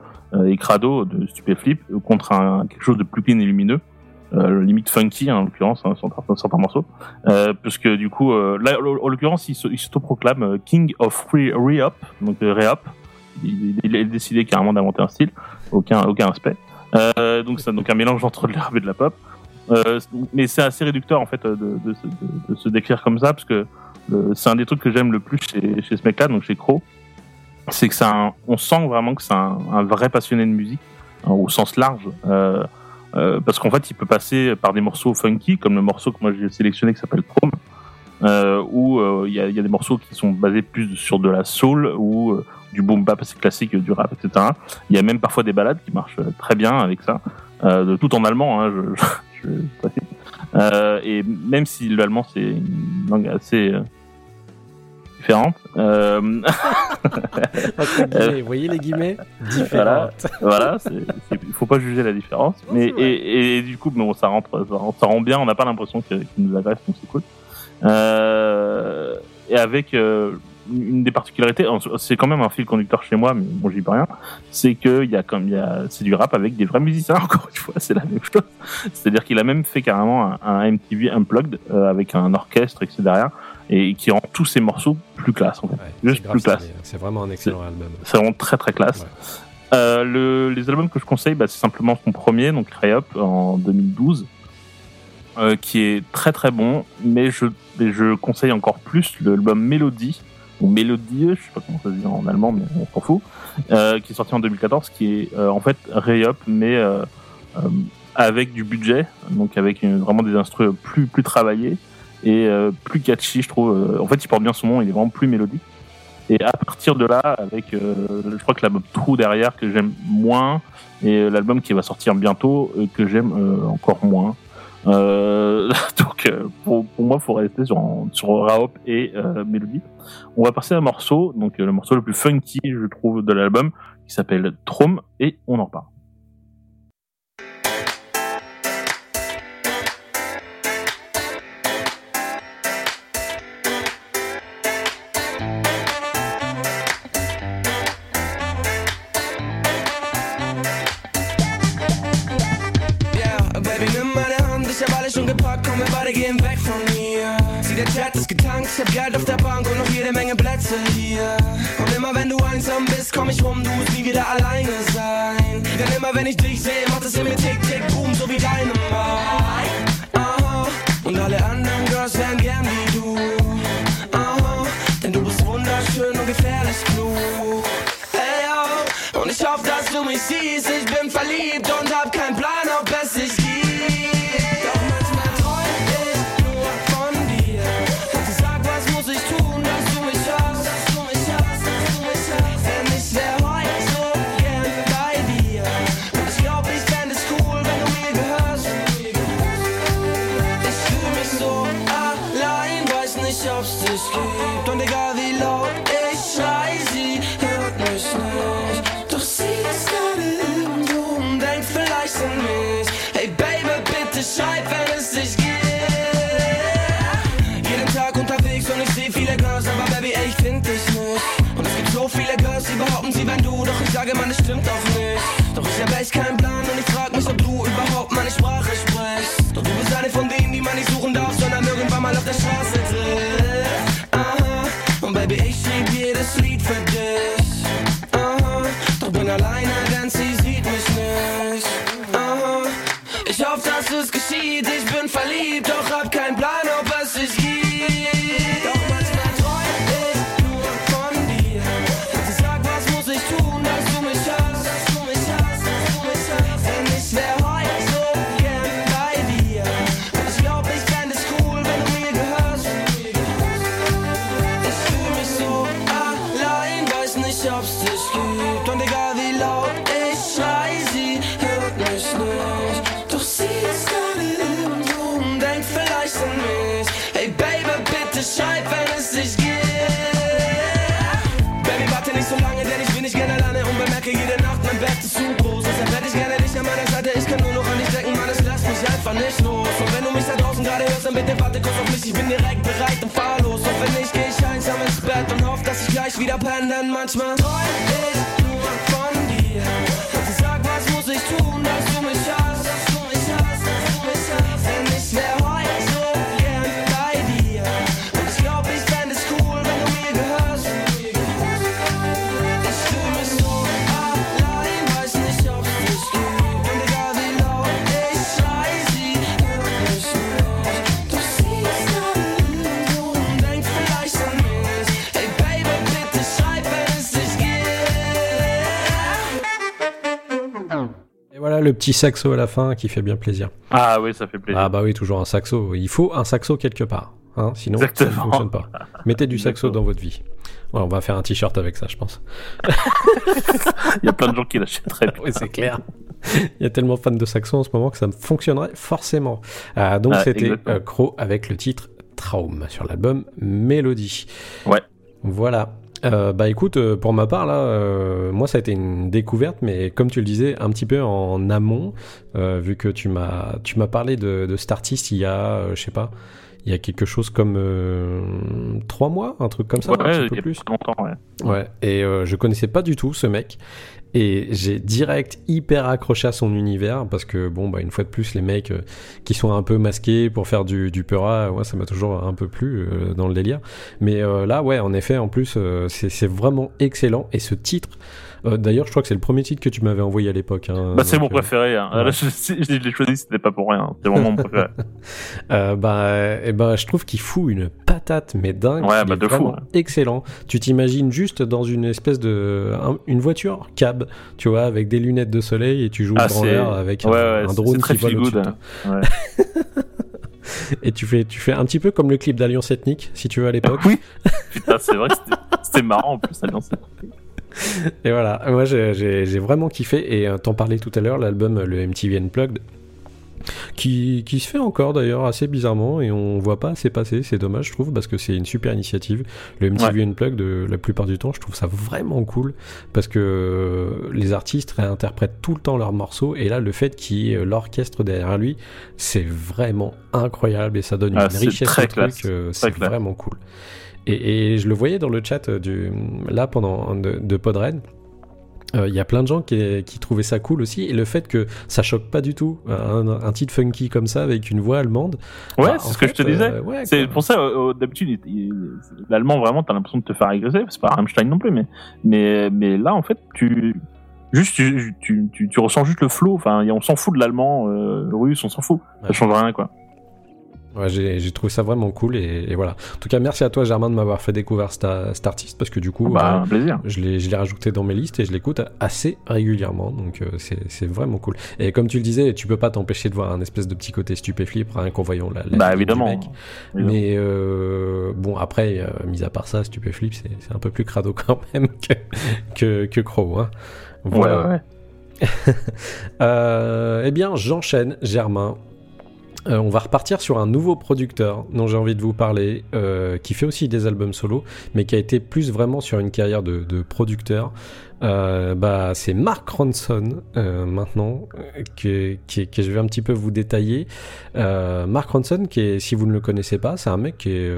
et crado de Stupéflip contre un, quelque chose de plus clean et lumineux. Euh, limite funky hein, en l'occurrence hein, certains, certains morceaux. Euh, parce que du coup euh, là en l'occurrence il s'autoproclame King of Re-Up donc Re-Up il, il a décidé carrément d'inventer un style. Aucun aucun aspect donc c'est donc un mélange entre de l'herbe et de la pop. Mais c'est assez réducteur en fait de, se- décrire comme ça parce que c'est un des trucs que j'aime le plus chez, chez ce mec-là, donc chez Crow, c'est que un, on sent vraiment que c'est un, vrai passionné de musique au sens large, euh, parce qu'en fait il peut passer par des morceaux funky comme le morceau que moi j'ai sélectionné qui s'appelle Chrome, euh, où euh, il y, a, des morceaux qui sont basés plus sur de la soul ou euh, du boom bap assez classique, du rap, etc. Il y a même parfois des balades qui marchent très bien avec ça, de tout en allemand, hein, je, je, je et même si l'allemand c'est une langue assez euh, euh, vous voyez les guillemets voilà, Différentes. voilà, il faut pas juger la différence. Mais et, et du coup, bon, ça rentre, ça rend, ça rend bien. On n'a pas l'impression qu'il nous agresse, donc c'est cool. Euh, et avec euh, une des particularités, c'est quand même un fil conducteur chez moi, mais bon, j'y peux rien. C'est que il y a comme il y a, c'est du rap avec des vrais musiciens. Encore une fois, c'est la même chose. C'est-à-dire qu'il a même fait carrément un, un MTV unplugged euh, avec un orchestre, etc. et qui rend tous ses morceaux plus classe en fait. Ouais, Juste grave plus classe. C'est vraiment un excellent album. C'est vraiment très très classe. Ouais. Euh, le, les albums que je conseille, bah, c'est simplement son premier, donc Up en 2012, euh, qui est très très bon, mais je, je conseille encore plus l'album Mélodie, ou Mélodieux, je sais pas comment ça se dit en allemand, mais on s'en fout, euh, qui est sorti en 2014, qui est en fait Up, mais avec du budget, donc avec une- vraiment des instruments plus, plus travaillés et euh, plus catchy, je trouve. Euh, En fait, il porte bien son nom, il est vraiment plus mélodique. Et à partir de là, avec, euh, je crois que l'album True derrière que j'aime moins, et euh, l'album qui va sortir bientôt euh, que j'aime euh, encore moins. Donc pour, pour moi, faut rester sur sur Raop et Mélodie. On va passer à un morceau, donc le morceau le plus funky, je trouve, de l'album, qui s'appelle Trome, et on en reparle. Baby, nimm meine Hand, ich hab alles schon gepackt, komm, wir beide gehen weg von hier. Sieh, der Chat ist getankt, ich hab Geld auf der Bank und noch jede Menge Plätze hier. Und immer wenn du einsam bist, komm ich rum, du musst nie wieder alleine sein. Denn immer wenn ich dich sehe, macht es in mir tick, tick, boom, so wie deine Aha, und alle anderen Girls wären gern wie du. Aha, denn du bist wunderschön und gefährlich klug. Ey, yo, und ich hoffe, dass du mich siehst. Ich bin verliebt und Selbst es gibt und und bitte warte kurz auf mich, ich bin direkt bereit und fahr los. Und wenn nicht, geh ich einsam ins Bett und hoff, dass ich gleich wieder penne, denn manchmal träum ich nur von dir. Sag, was muss ich tun, dass du mich le petit saxo à la fin qui fait bien plaisir. Ah oui, ça fait plaisir. Ah bah oui, toujours un saxo. Il faut un saxo quelque part. Hein, sinon, ça ne fonctionne pas. Mettez du saxo dans votre vie. Ouais, on va faire un t-shirt avec ça, je pense. Il y a plein de gens qui l'achèteraient. Oui, c'est clair. Il y a tellement de fans de saxo en ce moment que ça me fonctionnerait forcément. Ah, donc Ah, c'était euh, Crow avec le titre Traum sur l'album Mélodie. Ouais. Voilà. Euh, bah écoute, euh, pour ma part là, euh, moi ça a été une découverte, mais comme tu le disais, un petit peu en amont, euh, vu que tu m'as tu m'as parlé de, de cet artiste il y a, je sais pas, il y a quelque chose comme euh, trois mois, un truc comme ça, un petit peu plus. longtemps, ouais. Ouais, et euh, je connaissais pas du tout ce mec. Et j'ai direct hyper accroché à son univers parce que, bon, bah, une fois de plus, les mecs euh, qui sont un peu masqués pour faire du, du peura, ouais, ça m'a toujours un peu plu euh, dans le délire. Mais euh, là, ouais, en effet, en plus, c'est vraiment excellent. Et ce titre, euh, d'ailleurs, je crois que c'est le premier titre que tu m'avais envoyé à l'époque. hein. Bah, c'est mon euh, préféré. Hein. ouais. Là, je, je l'ai choisi, c'était pas pour rien. C'est vraiment mon préféré. Euh, bah, eh ben, je trouve qu'il fout une patate, mais dingue. Ouais, bah, de fou, ouais. excellent. Tu t'imagines juste dans une espèce de, un- une voiture cab, tu vois, avec des lunettes de soleil et tu joues Ah, au c'est- branleur avec un, ouais, drone qui vole au-dessus hein. Et tu fais, tu fais un petit peu comme le clip d'Alliance Ethnique, si tu veux à l'époque. oui. Putain, c'est vrai que c'était- marrant en plus, Alliance. Et voilà, moi j'ai- vraiment kiffé. Et euh, t'en parlais tout à l'heure, l'album euh, le MTV Unplugged, qui, qui se fait encore d'ailleurs assez bizarrement et on voit pas assez passer. C'est dommage, je trouve, parce que c'est une super initiative. Le MTV Unplugged, euh, la plupart du temps, je trouve ça vraiment cool parce que les artistes réinterprètent tout le temps leurs morceaux et là, le fait qu'il y ait l'orchestre derrière lui, c'est vraiment incroyable et ça donne Ah, une c'est richesse au truc. c'est vraiment cool. Et, et je le voyais dans le chat euh, du, là pendant de, de Podred. Euh, Il y a plein de gens qui, qui trouvaient ça cool aussi et le fait que ça choque pas du tout un, un titre funky comme ça avec une voix allemande. Ouais, Bah, c'est ce que je te disais. euh, ouais, c'est pour ça, euh, euh, d'habitude, l'allemand, vraiment, t'as l'impression de te faire agresser. C'est pas Rammstein non plus, mais, mais, mais là, en fait, tu, juste, tu, tu, tu, tu ressens juste le flow. Enfin, on s'en fout de l'allemand, euh, russe, on s'en fout. Ça Ouais. change rien, quoi. Ouais, j'ai trouvé ça vraiment cool et, et voilà. En tout cas, merci à toi Germain de m'avoir fait découvrir cet, artiste parce que du coup, bah, euh, plaisir. je l'ai rajouté dans mes listes et je l'écoute assez régulièrement donc euh, c'est vraiment cool. Et comme tu le disais, tu peux pas t'empêcher de voir un espèce de petit côté stupéflip rien qu'en voyant la, la Bah, vie du évidemment. mec. Mais euh, bon, après, euh, mis à part ça, Stupéflip, c'est un peu plus crado quand même que, que, que Crow. Hein. Voilà. Ouais, ouais, ouais. Eh bien, j'enchaîne, Germain. Euh, on va repartir sur un nouveau producteur dont j'ai envie de vous parler, euh, qui fait aussi des albums solo, mais qui a été plus vraiment sur une carrière de, producteur. Euh, bah, c'est Mark Ronson maintenant que, que, je vais un petit peu vous détailler. Mark Ronson, qui est, si vous ne le connaissez pas, c'est un mec qui est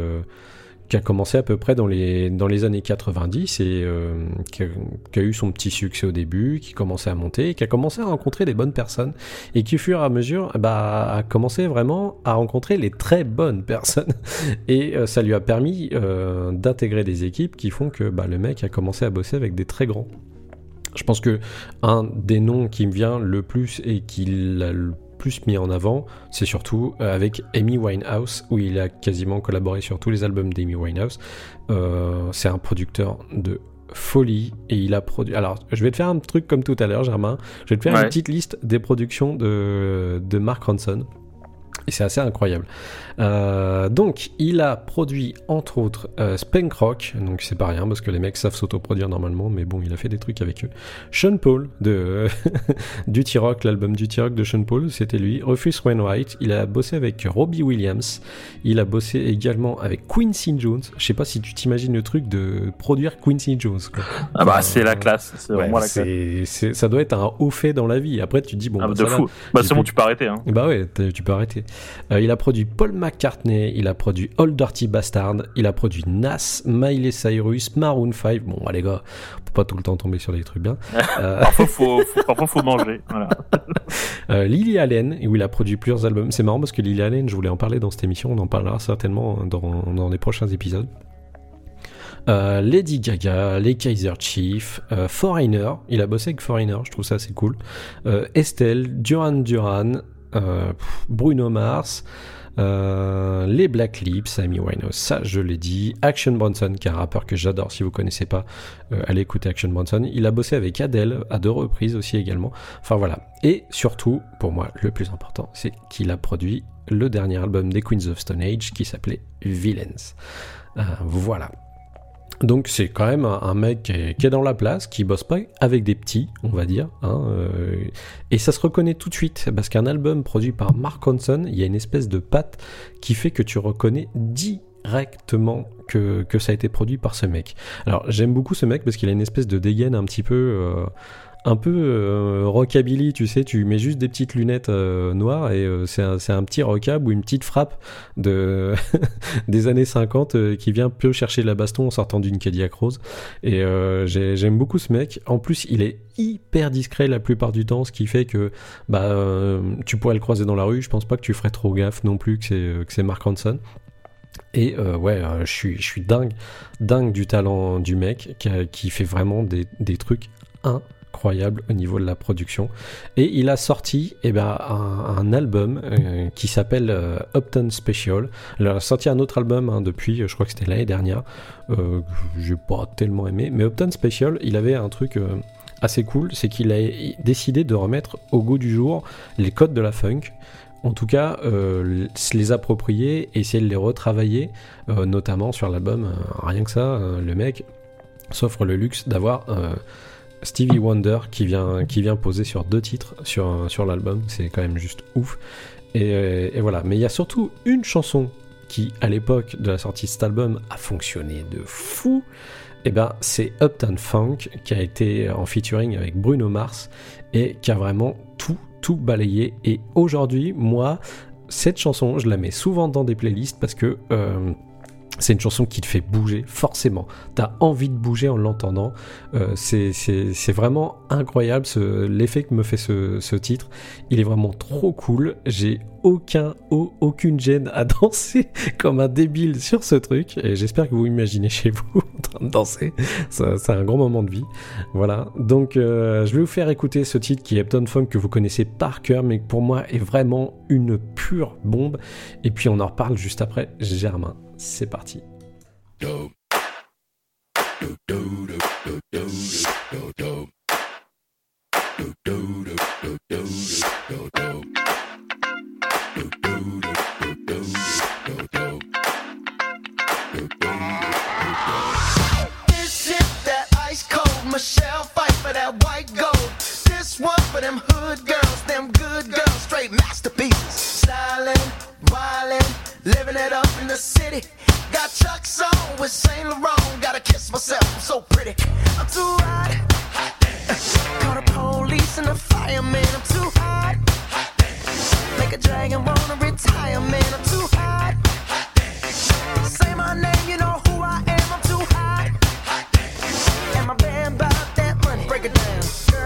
qui a commencé à peu près dans les, dans les années 90 et euh, qui, a, qui eu son petit succès au début, qui commençait à monter, et qui a commencé à rencontrer des bonnes personnes et qui, au fur et à mesure, bah, a commencé vraiment à rencontrer les très bonnes personnes. Et euh, ça lui a permis euh, d'intégrer des équipes qui font que bah, le mec a commencé à bosser avec des très grands. Je pense que un des noms qui me vient le plus et qu'il a le plus mis en avant, c'est surtout euh, avec Amy Winehouse, où il a quasiment collaboré sur tous les albums d'Amy Winehouse. Euh, c'est un producteur de folie et il a produit. Alors, je vais te faire un truc comme tout à l'heure, Germain. Je vais te faire Ouais. une petite liste des productions de, de Mark Ronson. Et c'est assez incroyable. Euh, donc, il a produit entre autres euh, Spank Rock, donc c'est pas rien parce que les mecs savent s'autoproduire normalement, mais bon, il a fait des trucs avec eux. Sean Paul de du T-Rock, l'album du T-Rock de Sean Paul, c'était lui. Rufus Wainwright, il a bossé avec Robbie Williams, il a bossé également avec Quincy Jones. Je sais pas si tu t'imagines le truc de produire Quincy Jones. Quoi. Ah bah, c'est la classe. C'est Ouais, vraiment la classe. c'est- ça doit être un haut fait dans la vie. Après, tu te dis bon, Ah, bah, de va. fou. Bah, c'est bon, tu peux arrêter. Hein. Bah ouais, tu peux arrêter. Euh, il a produit Paul McCartney, il a produit Old Dirty Bastard, il a produit Nas, Miley Cyrus, Maroon 5. Bon, les gars, on peut pas tout le temps tomber sur des trucs bien. Euh, Parfois, faut, faut, parfois, faut manger. Voilà. euh, Lily Allen, où il a produit plusieurs albums. C'est marrant parce que Lily Allen, je voulais en parler dans cette émission, on en parlera certainement dans, dans les prochains épisodes. Euh, Lady Gaga, les Kaiser Chiefs, euh, Foreigner, il a bossé avec Foreigner, je trouve ça assez cool. Euh, Estelle, Duran Duran, Bruno Mars, euh, les Black Lips, Amy Winehouse, ça je l'ai dit. Action Bronson, qui est un rappeur que j'adore, si vous connaissez pas, euh, allez écouter Action Bronson. Il a bossé avec Adele à deux reprises aussi également. Enfin voilà. Et surtout, pour moi, le plus important, c'est qu'il a produit le dernier album des Queens of Stone Age qui s'appelait Villains. Euh, voilà. Donc c'est quand même un, mec qui est, dans la place, qui bosse pas avec des petits, on va dire. hein, euh, et ça se reconnaît tout de suite, parce qu'un album produit par Mark Ronson, il y a une espèce de patte qui fait que tu reconnais directement que, que ça a été produit par ce mec. Alors j'aime beaucoup ce mec parce qu'il a une espèce de dégaine un petit peu... euh, un peu euh, rockabilly, tu sais, tu mets juste des petites lunettes euh, noires et euh, c'est un, petit rockab ou une petite frappe de des années 50 euh, qui vient peu chercher la baston en sortant d'une Cadillac rose. Et j'ai- j'aime beaucoup ce mec. En plus, il est hyper discret la plupart du temps, ce qui fait que bah tu pourrais le croiser dans la rue. Je pense pas que tu ferais trop gaffe non plus que c'est Mark Ronson. Et ouais, je suis dingue dingue du talent du mec qui fait vraiment des, des trucs incroyables au niveau de la production. Et il a sorti eh ben, un, album euh, qui s'appelle euh, Upton Special. Il a sorti un autre album hein, depuis, je crois que c'était l'année dernière, euh, j'ai pas tellement aimé. Mais Upton Special, il avait un truc euh, assez cool, c'est qu'il a décidé de remettre au goût du jour les codes de la funk. En tout cas, se les approprier, essayer de les retravailler, notamment sur l'album. rien que ça, le mec s'offre le luxe d'avoir Stevie Wonder qui vient, qui vient poser sur deux titres sur, sur l'album. C'est quand même juste ouf. Et, et voilà. Mais il y a surtout une chanson qui, à l'époque de la sortie de cet album, a fonctionné de fou. Et ben, c'est Uptown Funk qui a été en featuring avec Bruno Mars et qui a vraiment tout, tout balayé. Et aujourd'hui, moi, cette chanson, je la mets souvent dans des playlists parce que euh, c'est une chanson qui te fait bouger, forcément. T'as envie de bouger en l'entendant. Euh, c'est- vraiment incroyable l'effet que me fait ce, titre. Il est vraiment trop cool. J'ai aucun, au- aucune gêne à danser comme un débile sur ce truc. Et j'espère que vous imaginez chez vous en train de danser. C'est un grand moment de vie. Voilà. Donc, euh, je vais vous faire écouter ce titre qui est Upton Funk que vous connaissez par cœur, mais pour moi est vraiment une pure bombe. Et puis, on en reparle juste après. Germain, c'est parti. Michelle fight for that white gold. This one for them hood girls, them good girls, straight masterpieces. Stylin', wildin', living it up in the city. Got Chuck's on with Saint Laurent. Gotta kiss myself, I'm so pretty. I'm too hot. hot Call the police and the fireman. I'm too hot. hot Make a dragon wanna retire, man. I'm too hot. Say my name, you know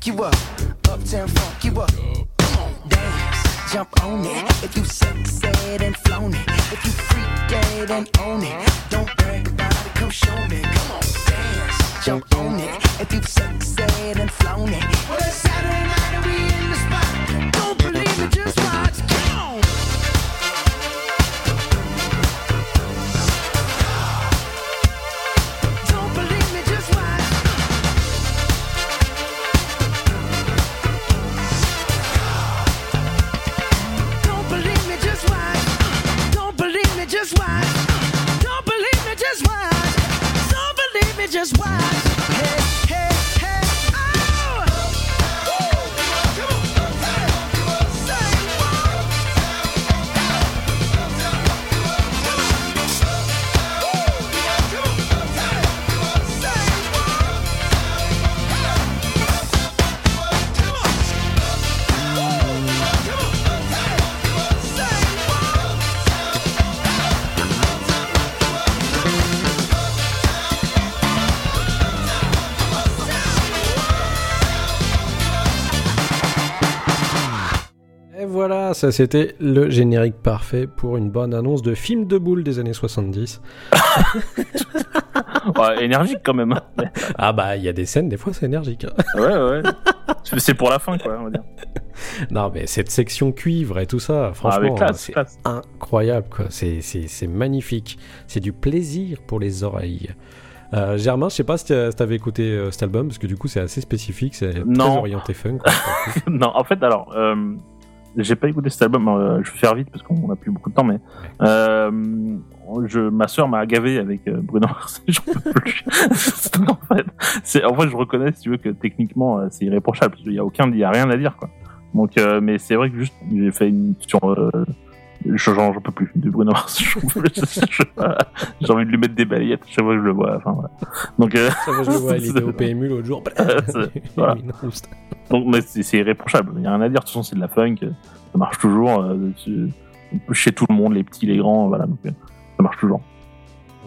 Funk you up. Uptown, funk you up. Come on, dance, jump on it. If you sexed and flown it. If you freak dead and own it. Don't brag about it, come show me. Come on, dance, jump on it. If you sexed and flown it. Well, it's Saturday night and we in the spot. Don't believe me, just watch. Come on. Me, just watch. Ça c'était le générique parfait pour une bonne annonce de film de boule des années 70. Ouais, énergique quand même. Ah bah il y a des scènes, des fois c'est énergique. hein. Ouais, ouais. C'est pour la fin, quoi, on va dire. Non mais cette section cuivre et tout ça, franchement, avec classe, c'est incroyable quoi. C'est, magnifique. C'est du plaisir pour les oreilles. Euh, Germain, je sais pas si tu avais écouté euh, cet album parce que du coup c'est assez spécifique, c'est très orienté funk. quoi. non, en fait, alors, euh, j'ai pas écouté cet album. euh, je vais faire vite parce qu'on a plus beaucoup de temps, mais euh, je, ma sœur m'a gavé avec euh, Bruno Mars. J'en peux plus. en fait, en fait, je reconnais, si tu veux, que techniquement, euh, c'est irréprochable. parce qu'il y a aucun, il y a rien à dire, quoi. Donc, mais c'est vrai que juste, j'ai fait une sur. Je- J'en peux plus de Bruno Mars. J'ai envie de lui mettre des balayettes chaque fois que je le vois. Enfin, voilà. Donc, euh, Ça va, je le vois, il était au PMU l'autre jour. C'est- voilà. Donc, mais c'est irréprochable. Il n'y a rien à dire. De toute façon, c'est de la funk. Ça marche toujours. euh, chez tout le monde, les petits, les grands. Voilà. Donc, euh, ça marche toujours.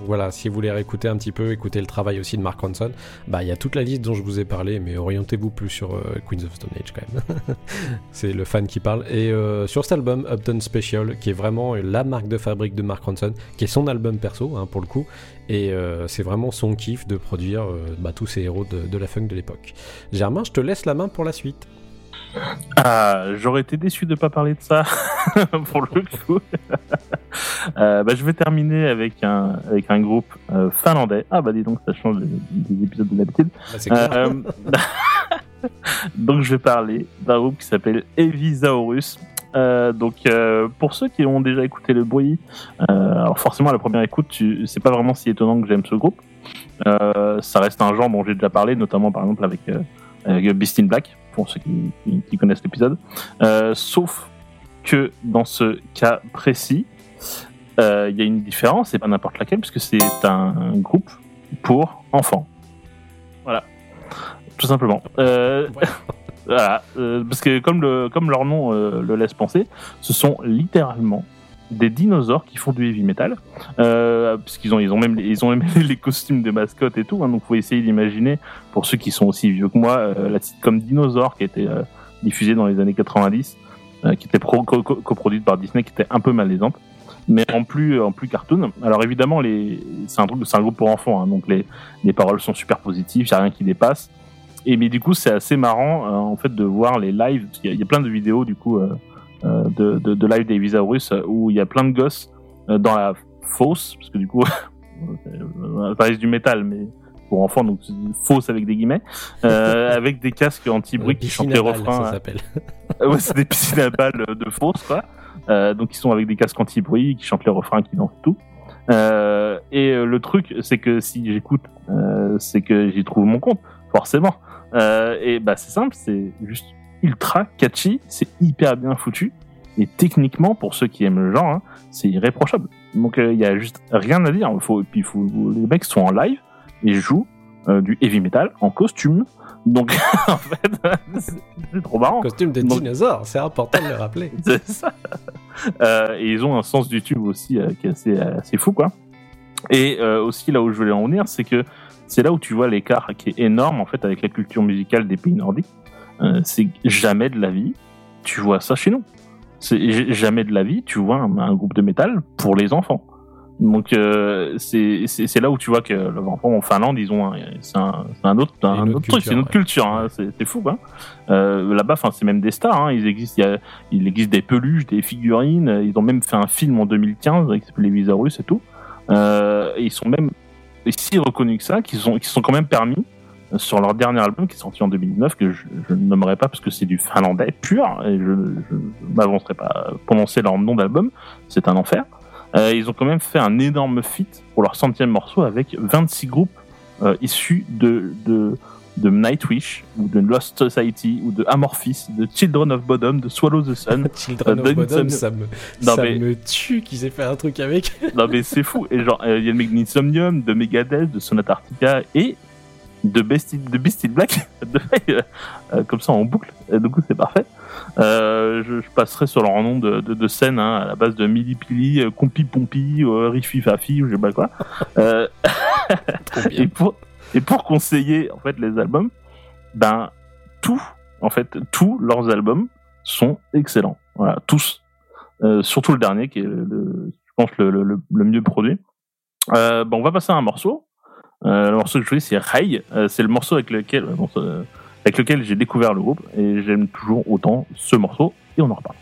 Voilà, si vous voulez réécouter un petit peu, écouter le travail aussi de Mark Ronson, bah il y a toute la liste dont je vous ai parlé, mais orientez-vous plus sur euh, Queens of Stone Age quand même. c'est le fan qui parle. Et euh, sur cet album, Upton Special, qui est vraiment la marque de fabrique de Mark Ronson, qui est son album perso hein, pour le coup, et euh, c'est vraiment son kiff de produire bah, tous ces héros de la funk de l'époque. Germain, je te laisse la main pour la suite. Ah, j'aurais été déçu de pas parler de ça pour le coup. Euh, bah, je vais terminer avec un avec un groupe euh, finlandais. Ah bah dis donc, ça change des, des épisodes de d'habitude. Bah. Euh, donc je vais parler d'un groupe qui s'appelle Evisaurus. Euh, donc euh, pour ceux qui ont déjà écouté le bruit, euh, alors forcément à la première écoute, tu- c'est pas vraiment si étonnant que j'aime ce groupe. Ça reste un genre dont j'ai déjà parlé, notamment par exemple avec, avec Beast in Black, pour ceux qui, qui- qui connaissent l'épisode. Euh, sauf que dans ce cas précis, euh, il y a une différence, et pas n'importe laquelle, puisque c'est un groupe pour enfants. Voilà, tout simplement. Euh, voilà, parce que comme, le, comme leur nom le laisse penser, ce sont littéralement des dinosaures qui font du heavy metal, euh, puisqu'ils ont, ils ont même, ils ont même les costumes de mascotte et tout. Hein, donc, faut essayer d'imaginer, pour ceux qui sont aussi vieux que moi, euh, la sitcom Dinosaure qui a été euh, diffusée dans les années 90, euh, qui était pro- co- co- coproduite par Disney, qui était un peu malaisante, mais en plus, en plus cartoon. Alors évidemment, les, c'est un truc, c'est un groupe pour enfants, hein, donc les, les paroles sont super positives, y a rien qui dépasse. Et mais du coup, c'est assez marrant euh, en fait de voir les lives. Il y, y a plein de vidéos du coup de, de, de live des Visaurus euh, où il y a plein de gosses euh, dans la fosse, parce que du coup, euh, ça reste du métal, mais pour enfants, donc c'est fausse avec des guillemets, euh, avec des casques anti-bruit qui chantent les refrains. ça euh, s'appelle. euh, ouais, c'est des piscines à balles de fausse, quoi. Euh, donc ils sont avec des casques anti-bruit, qui chantent les refrains, qui dansent tout. Euh, et euh, le truc, c'est que si j'écoute, euh, c'est que j'y trouve mon compte, forcément. Euh, et bah c'est simple, c'est juste ultra catchy, c'est hyper bien foutu. Et techniquement, pour ceux qui aiment le genre, hein, c'est irréprochable. Donc euh, il y a juste rien à dire. Faut, et puis faut, les mecs sont en live et jouent euh, du heavy metal en costume. Donc en fait, c'est trop marrant. Costume de Donc- dinosaure, c'est important de le rappeler. C'est ça. Euh, et ils ont un sens du tube aussi euh, qui est assez, assez fou, quoi. Et euh, aussi, là où je voulais en venir, c'est que c'est là où tu vois l'écart qui est énorme, en fait, avec la culture musicale des pays nordiques. Euh, c'est jamais de la vie, tu vois ça chez nous. C'est jamais de la vie, tu vois un, un groupe de métal pour les enfants. Donc euh, c'est là où tu vois que les enfants en Finlande ils ont c'est un, un autre un Une autre truc, c'est une autre culture, culture, hein, c'est fou quoi. Euh, Là-bas, c'est même des stars, hein, ils existent, il y a, il existe des peluches, des figurines. Ils ont même fait un film en 2015 qui s'appelle Les Visarus et tout. Euh, et ils sont même si reconnus que ça, qu'ils sont, qu'ils sont quand même permis sur leur dernier album qui est sorti en 2009 que je, je ne nommerai pas parce que c'est du finlandais pur et je ne m'avancerai pas à prononcer leur nom d'album. C'est un enfer. Euh, ils ont quand même fait un énorme feat pour leur centième morceau avec 26 groupes euh, issus de, de de Nightwish ou de Lost Society ou de Amorphis, de Children of Bodom, de Swallow the Sun. Children Euh, of Bodom, ça me, Non, ça mais- me tue qu'ils aient fait un truc avec. non mais c'est fou. Et genre, il y a le mec d'Insomnium, de Megadeth, de Sonata Arctica et de Beastie, de Beastie Black. de, euh, euh, comme ça en boucle. Et du coup, c'est parfait. Euh, je, je passerai sur leur nom de, de, de scène hein, à la base de Mili Pili, euh, Compi Pompi, euh, Rifi Fafi, ou je sais pas quoi. Euh, et pour et pour conseiller en fait les albums, ben tout en fait tous leurs albums sont excellents. Voilà, tous. Euh, surtout le dernier qui est le, je pense le, le, le- le mieux produit. Euh, ben, on va passer à un morceau. Euh, le morceau que je choisis c'est Ray. Euh, c'est le morceau avec lequel euh, euh, avec lequel j'ai découvert le groupe et j'aime toujours autant ce morceau et on en reparle.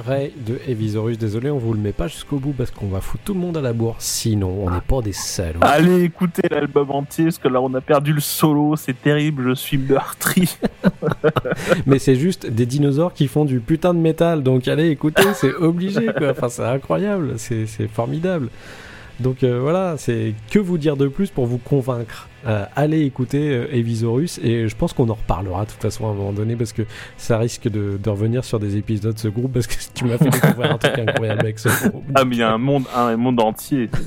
Ray de Evisorus. Désolé, on vous le met pas jusqu'au bout parce qu'on va foutre tout le monde à la bourre. Sinon, on n'est pas des salauds. Allez écoutez l'album entier, parce que là on a perdu le solo, c'est terrible, je suis meurtri. Mais c'est juste des dinosaures qui font du putain de métal. Donc allez, écoutez, c'est obligé quoi. Enfin, c'est incroyable, c'est c'est formidable. Donc euh, voilà, c'est que vous dire de plus pour vous convaincre. Euh, allez écouter euh, Evisorus et je pense qu'on en reparlera de toute façon à un moment donné parce que ça risque de, de revenir sur des épisodes de ce groupe parce que tu m'as fait découvrir un truc incroyable avec ce groupe. Ah mais il y a un monde, un monde entier.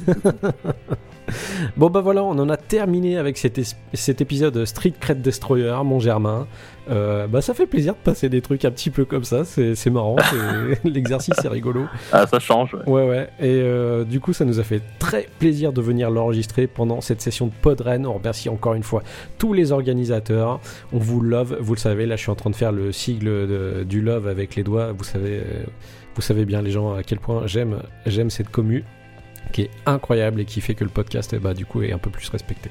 Bon bah voilà, on en a terminé avec cet, cet épisode Street Cred Destroyer, mon Germain. Euh, bah ça fait plaisir de passer des trucs un petit peu comme ça, c'est marrant, l'exercice est rigolo. Ah ça change. ouais. Ouais ouais, et euh, du coup ça nous a fait très plaisir de venir l'enregistrer pendant cette session de Podren. On remercie encore une fois tous les organisateurs. On vous love, vous le savez, là je suis en train de faire le sigle de- du love avec les doigts. Vous savez, euh, vous savez bien les gens à quel point j'aime j'aime cette commu qui est incroyable et qui fait que le podcast eh bah, du coup est un peu plus respecté.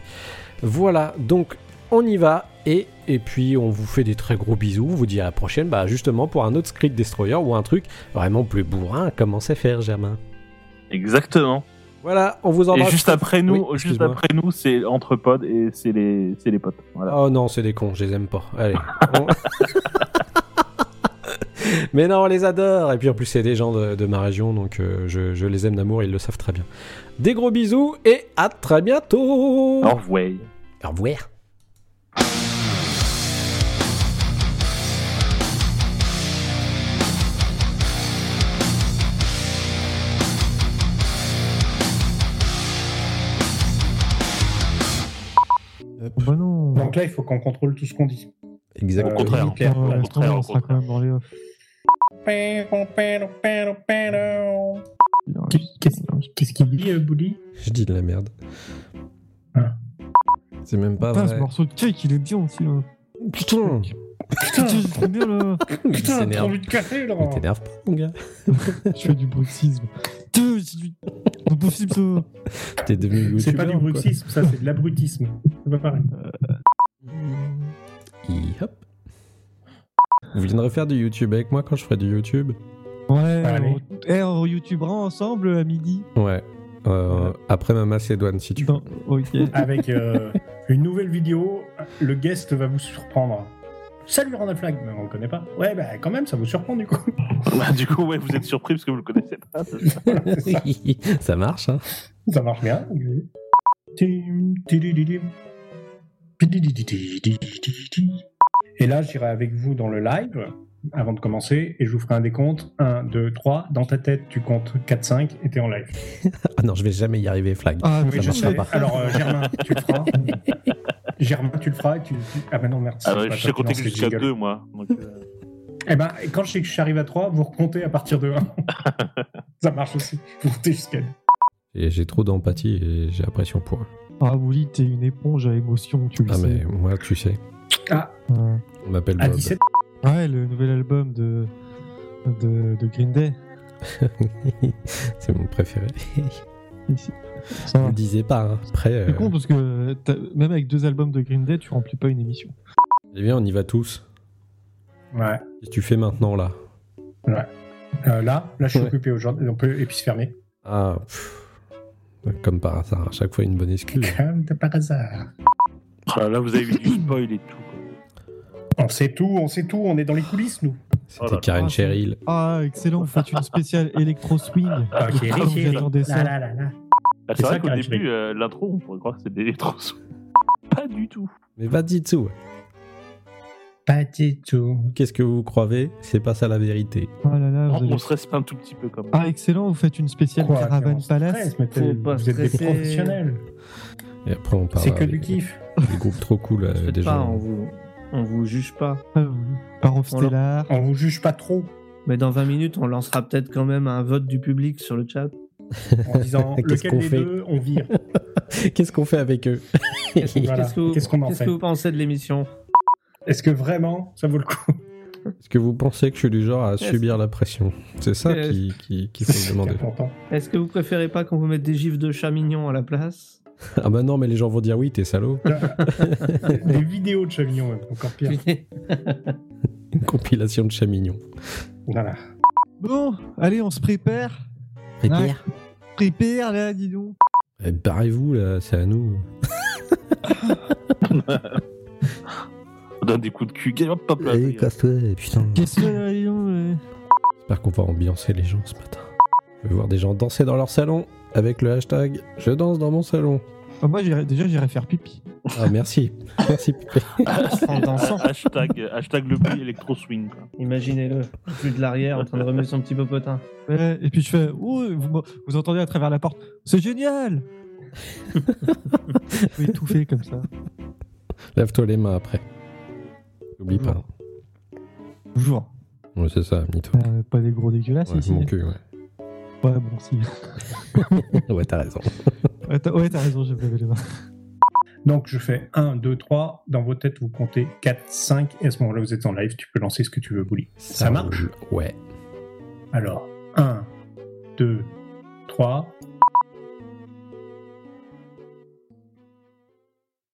Voilà, donc on y va et, et puis on vous fait des très gros bisous. On vous dit à la prochaine, bah, justement pour un autre Script Destroyer ou un truc vraiment plus bourrin. Comment c'est faire, Germain Exactement. Voilà, on vous Et embrasse. juste après nous, Oui, juste après nous, c'est entre pods et c'est les, c'est les potes. Voilà. Oh non, c'est des cons, je les aime pas. Allez. On- Mais non, on les adore. Et puis en plus, c'est des gens de, de ma région, donc euh, je, je les aime d'amour, ils le savent très bien. Des gros bisous et à très bientôt. Au revoir. Au revoir. Donc là, il faut qu'on contrôle tout ce qu'on dit. Exactement. Euh, Au contraire. Euh, laisse tomber, on sera quand même dans les off. Qu'est-ce qu'il dit, euh, Bouli Je dis de la merde. Ah. C'est même pas Putain, ce vrai. morceau de cake, il est bien aussi. Là. Putain, Putain, trop bien là. Putain, envie de café, là Mais t'énerve pas, mon gars. Je fais du bruxisme. Putain, c'est du- c'est pas possible ça. T'es devenu C'est pas du bruxisme, ça, c'est de l'abrutisme. C'est pas pareil. Hop. Vous viendrez faire du YouTube avec moi quand je ferai du YouTube Ouais, Allez. on, eh, on youtubera ensemble à midi. Ouais. Euh, après ma Macédoine, si tu veux. Non. Avec euh, une nouvelle vidéo, le guest va vous surprendre. Salut Randall Flag, mais on le connaît pas. Ouais, bah quand même, ça vous surprend du coup. Bah, du coup, ouais, vous êtes surpris parce que vous le connaissez pas. Voilà, ça marche, hein Ça marche bien. Et là, j'irai avec vous dans le live avant de commencer et je vous ferai un décompte. 1, 2, 3. Dans ta tête, tu comptes 4, 5 et t'es en live. Ah non, je vais jamais y arriver, Flag. Ah, Oui, mais je marchera sais. pas. Alors, euh, Germain, tu le feras. Germain, tu le feras. et Tu... tu- Ah, bah non, merde. Ah je sais compter jusqu'à jingles. deux, moi. Donc, euh, Eh ben, quand je sais que je arrive à 3, vous recomptez à partir de 1. Ça marche aussi. Vous comptez jusqu'à 2. Et j'ai trop d'empathie et j'ai la pression pour eux. Ah, Willy, t'es une éponge à émotion, tu le Ah, sais. mais moi, tu sais, Ah, Ouais. on m'appelle à Bob. 17. Ouais, le nouvel album de, de, de Green Day. C'est mon préféré. Ça va. le disais pas, hein. Après, euh, C'est con parce que même avec deux albums de Green Day, tu remplis pas une émission. eh bien, on y va tous. Ouais. Si tu fais maintenant, là? Euh, là, là, je suis Ouais. occupé aujourd'hui. On peut épice fermée. Ah, pff. Comme par hasard, à chaque fois une bonne excuse. Comme de par hasard. oh là, là, vous avez vu du spoil et tout. quoi. On sait tout, on sait tout. On est dans les coulisses, nous. C'était Oh. Karen Ah, Cheryl. Ah, excellent, vous faites une spéciale électro swing. Ok, Ah, vous attendez ça. Là, là, là, là. Ah, C'est vrai qu'au début, euh, l'intro, on pourrait croire que c'est des électros. Pas du tout. Mais va dit tout. Pas du tout. Qu'est-ce que vous croyez? C'est pas ça la vérité. Ah là là, vous On se reste un tout petit peu quand même. Ah, excellent, vous faites une spéciale Quoi, Caravan Palace. stress, mais Faut pas Vous êtes des professionnels. Et après, on parle C'est que du kiff. des groupes trop cool, euh, pas, gens. on vous, on vous juge pas. Ah, Parov On Stellar. On vous juge pas trop Mais dans 20 minutes, on lancera peut-être quand même un vote du public sur le chat. en disant Qu'est-ce lequel qu'on des fait deux on vire. Qu'est-ce qu'on fait avec eux? Voilà. Qu'est-ce Qu'est-ce qu'on en qu'est-ce fait? que vous pensez de l'émission? Est-ce que vraiment ça vaut le coup Est-ce que vous pensez que je suis du genre à subir la pression C'est ça Est-ce- qui, qui, qu'il faut se demander. important. Est-ce que vous préférez pas qu'on vous mette des gifs de chat mignon à la place Ah bah non, mais les gens vont dire oui, t'es salaud. Des vidéos de Chavignon, même, encore pire. Une compilation de chats mignons. Voilà. Bon, allez, on se prépare. Prépare. Prépare, là, dis donc. Eh, Barrez-vous là, c'est à nous. On donne des coups de cul. Hop, hop, là. Allez, casse-toi, putain. Euh J'espère qu'on va ambiancer les gens ce matin. Je vais voir des gens danser dans leur salon avec le hashtag Je danse dans mon salon. Ah, Moi, j'irais- déjà, j'irais faire pipi. Ah, merci. merci, Pépé. En dansant. hashtag, hashtag le bruit électro swing. quoi. Imaginez-le, plus de l'arrière, en train de remuer son petit popotin. Ouais, et puis je fais, oh, vous, vous entendez à travers la porte, c'est génial Je vais étouffer comme ça. Lave-toi les mains après. N'oublie pas. Toujours. Ouais, c'est ça, mytho. Euh, pas des gros dégueulasses Ouais, ici. mon cul, ouais. Ouais, bon, si. ouais, t'as raison. Ouais, t'as ouais, t'as raison, j'ai levé les mains. Donc je fais 1, 2, 3. Dans vos têtes, vous comptez 4, 5. Et à ce moment-là, vous êtes en live. Tu peux lancer ce que tu veux, Bouli. Ça, marche? roule. Ouais. Alors, 1, 2, 3.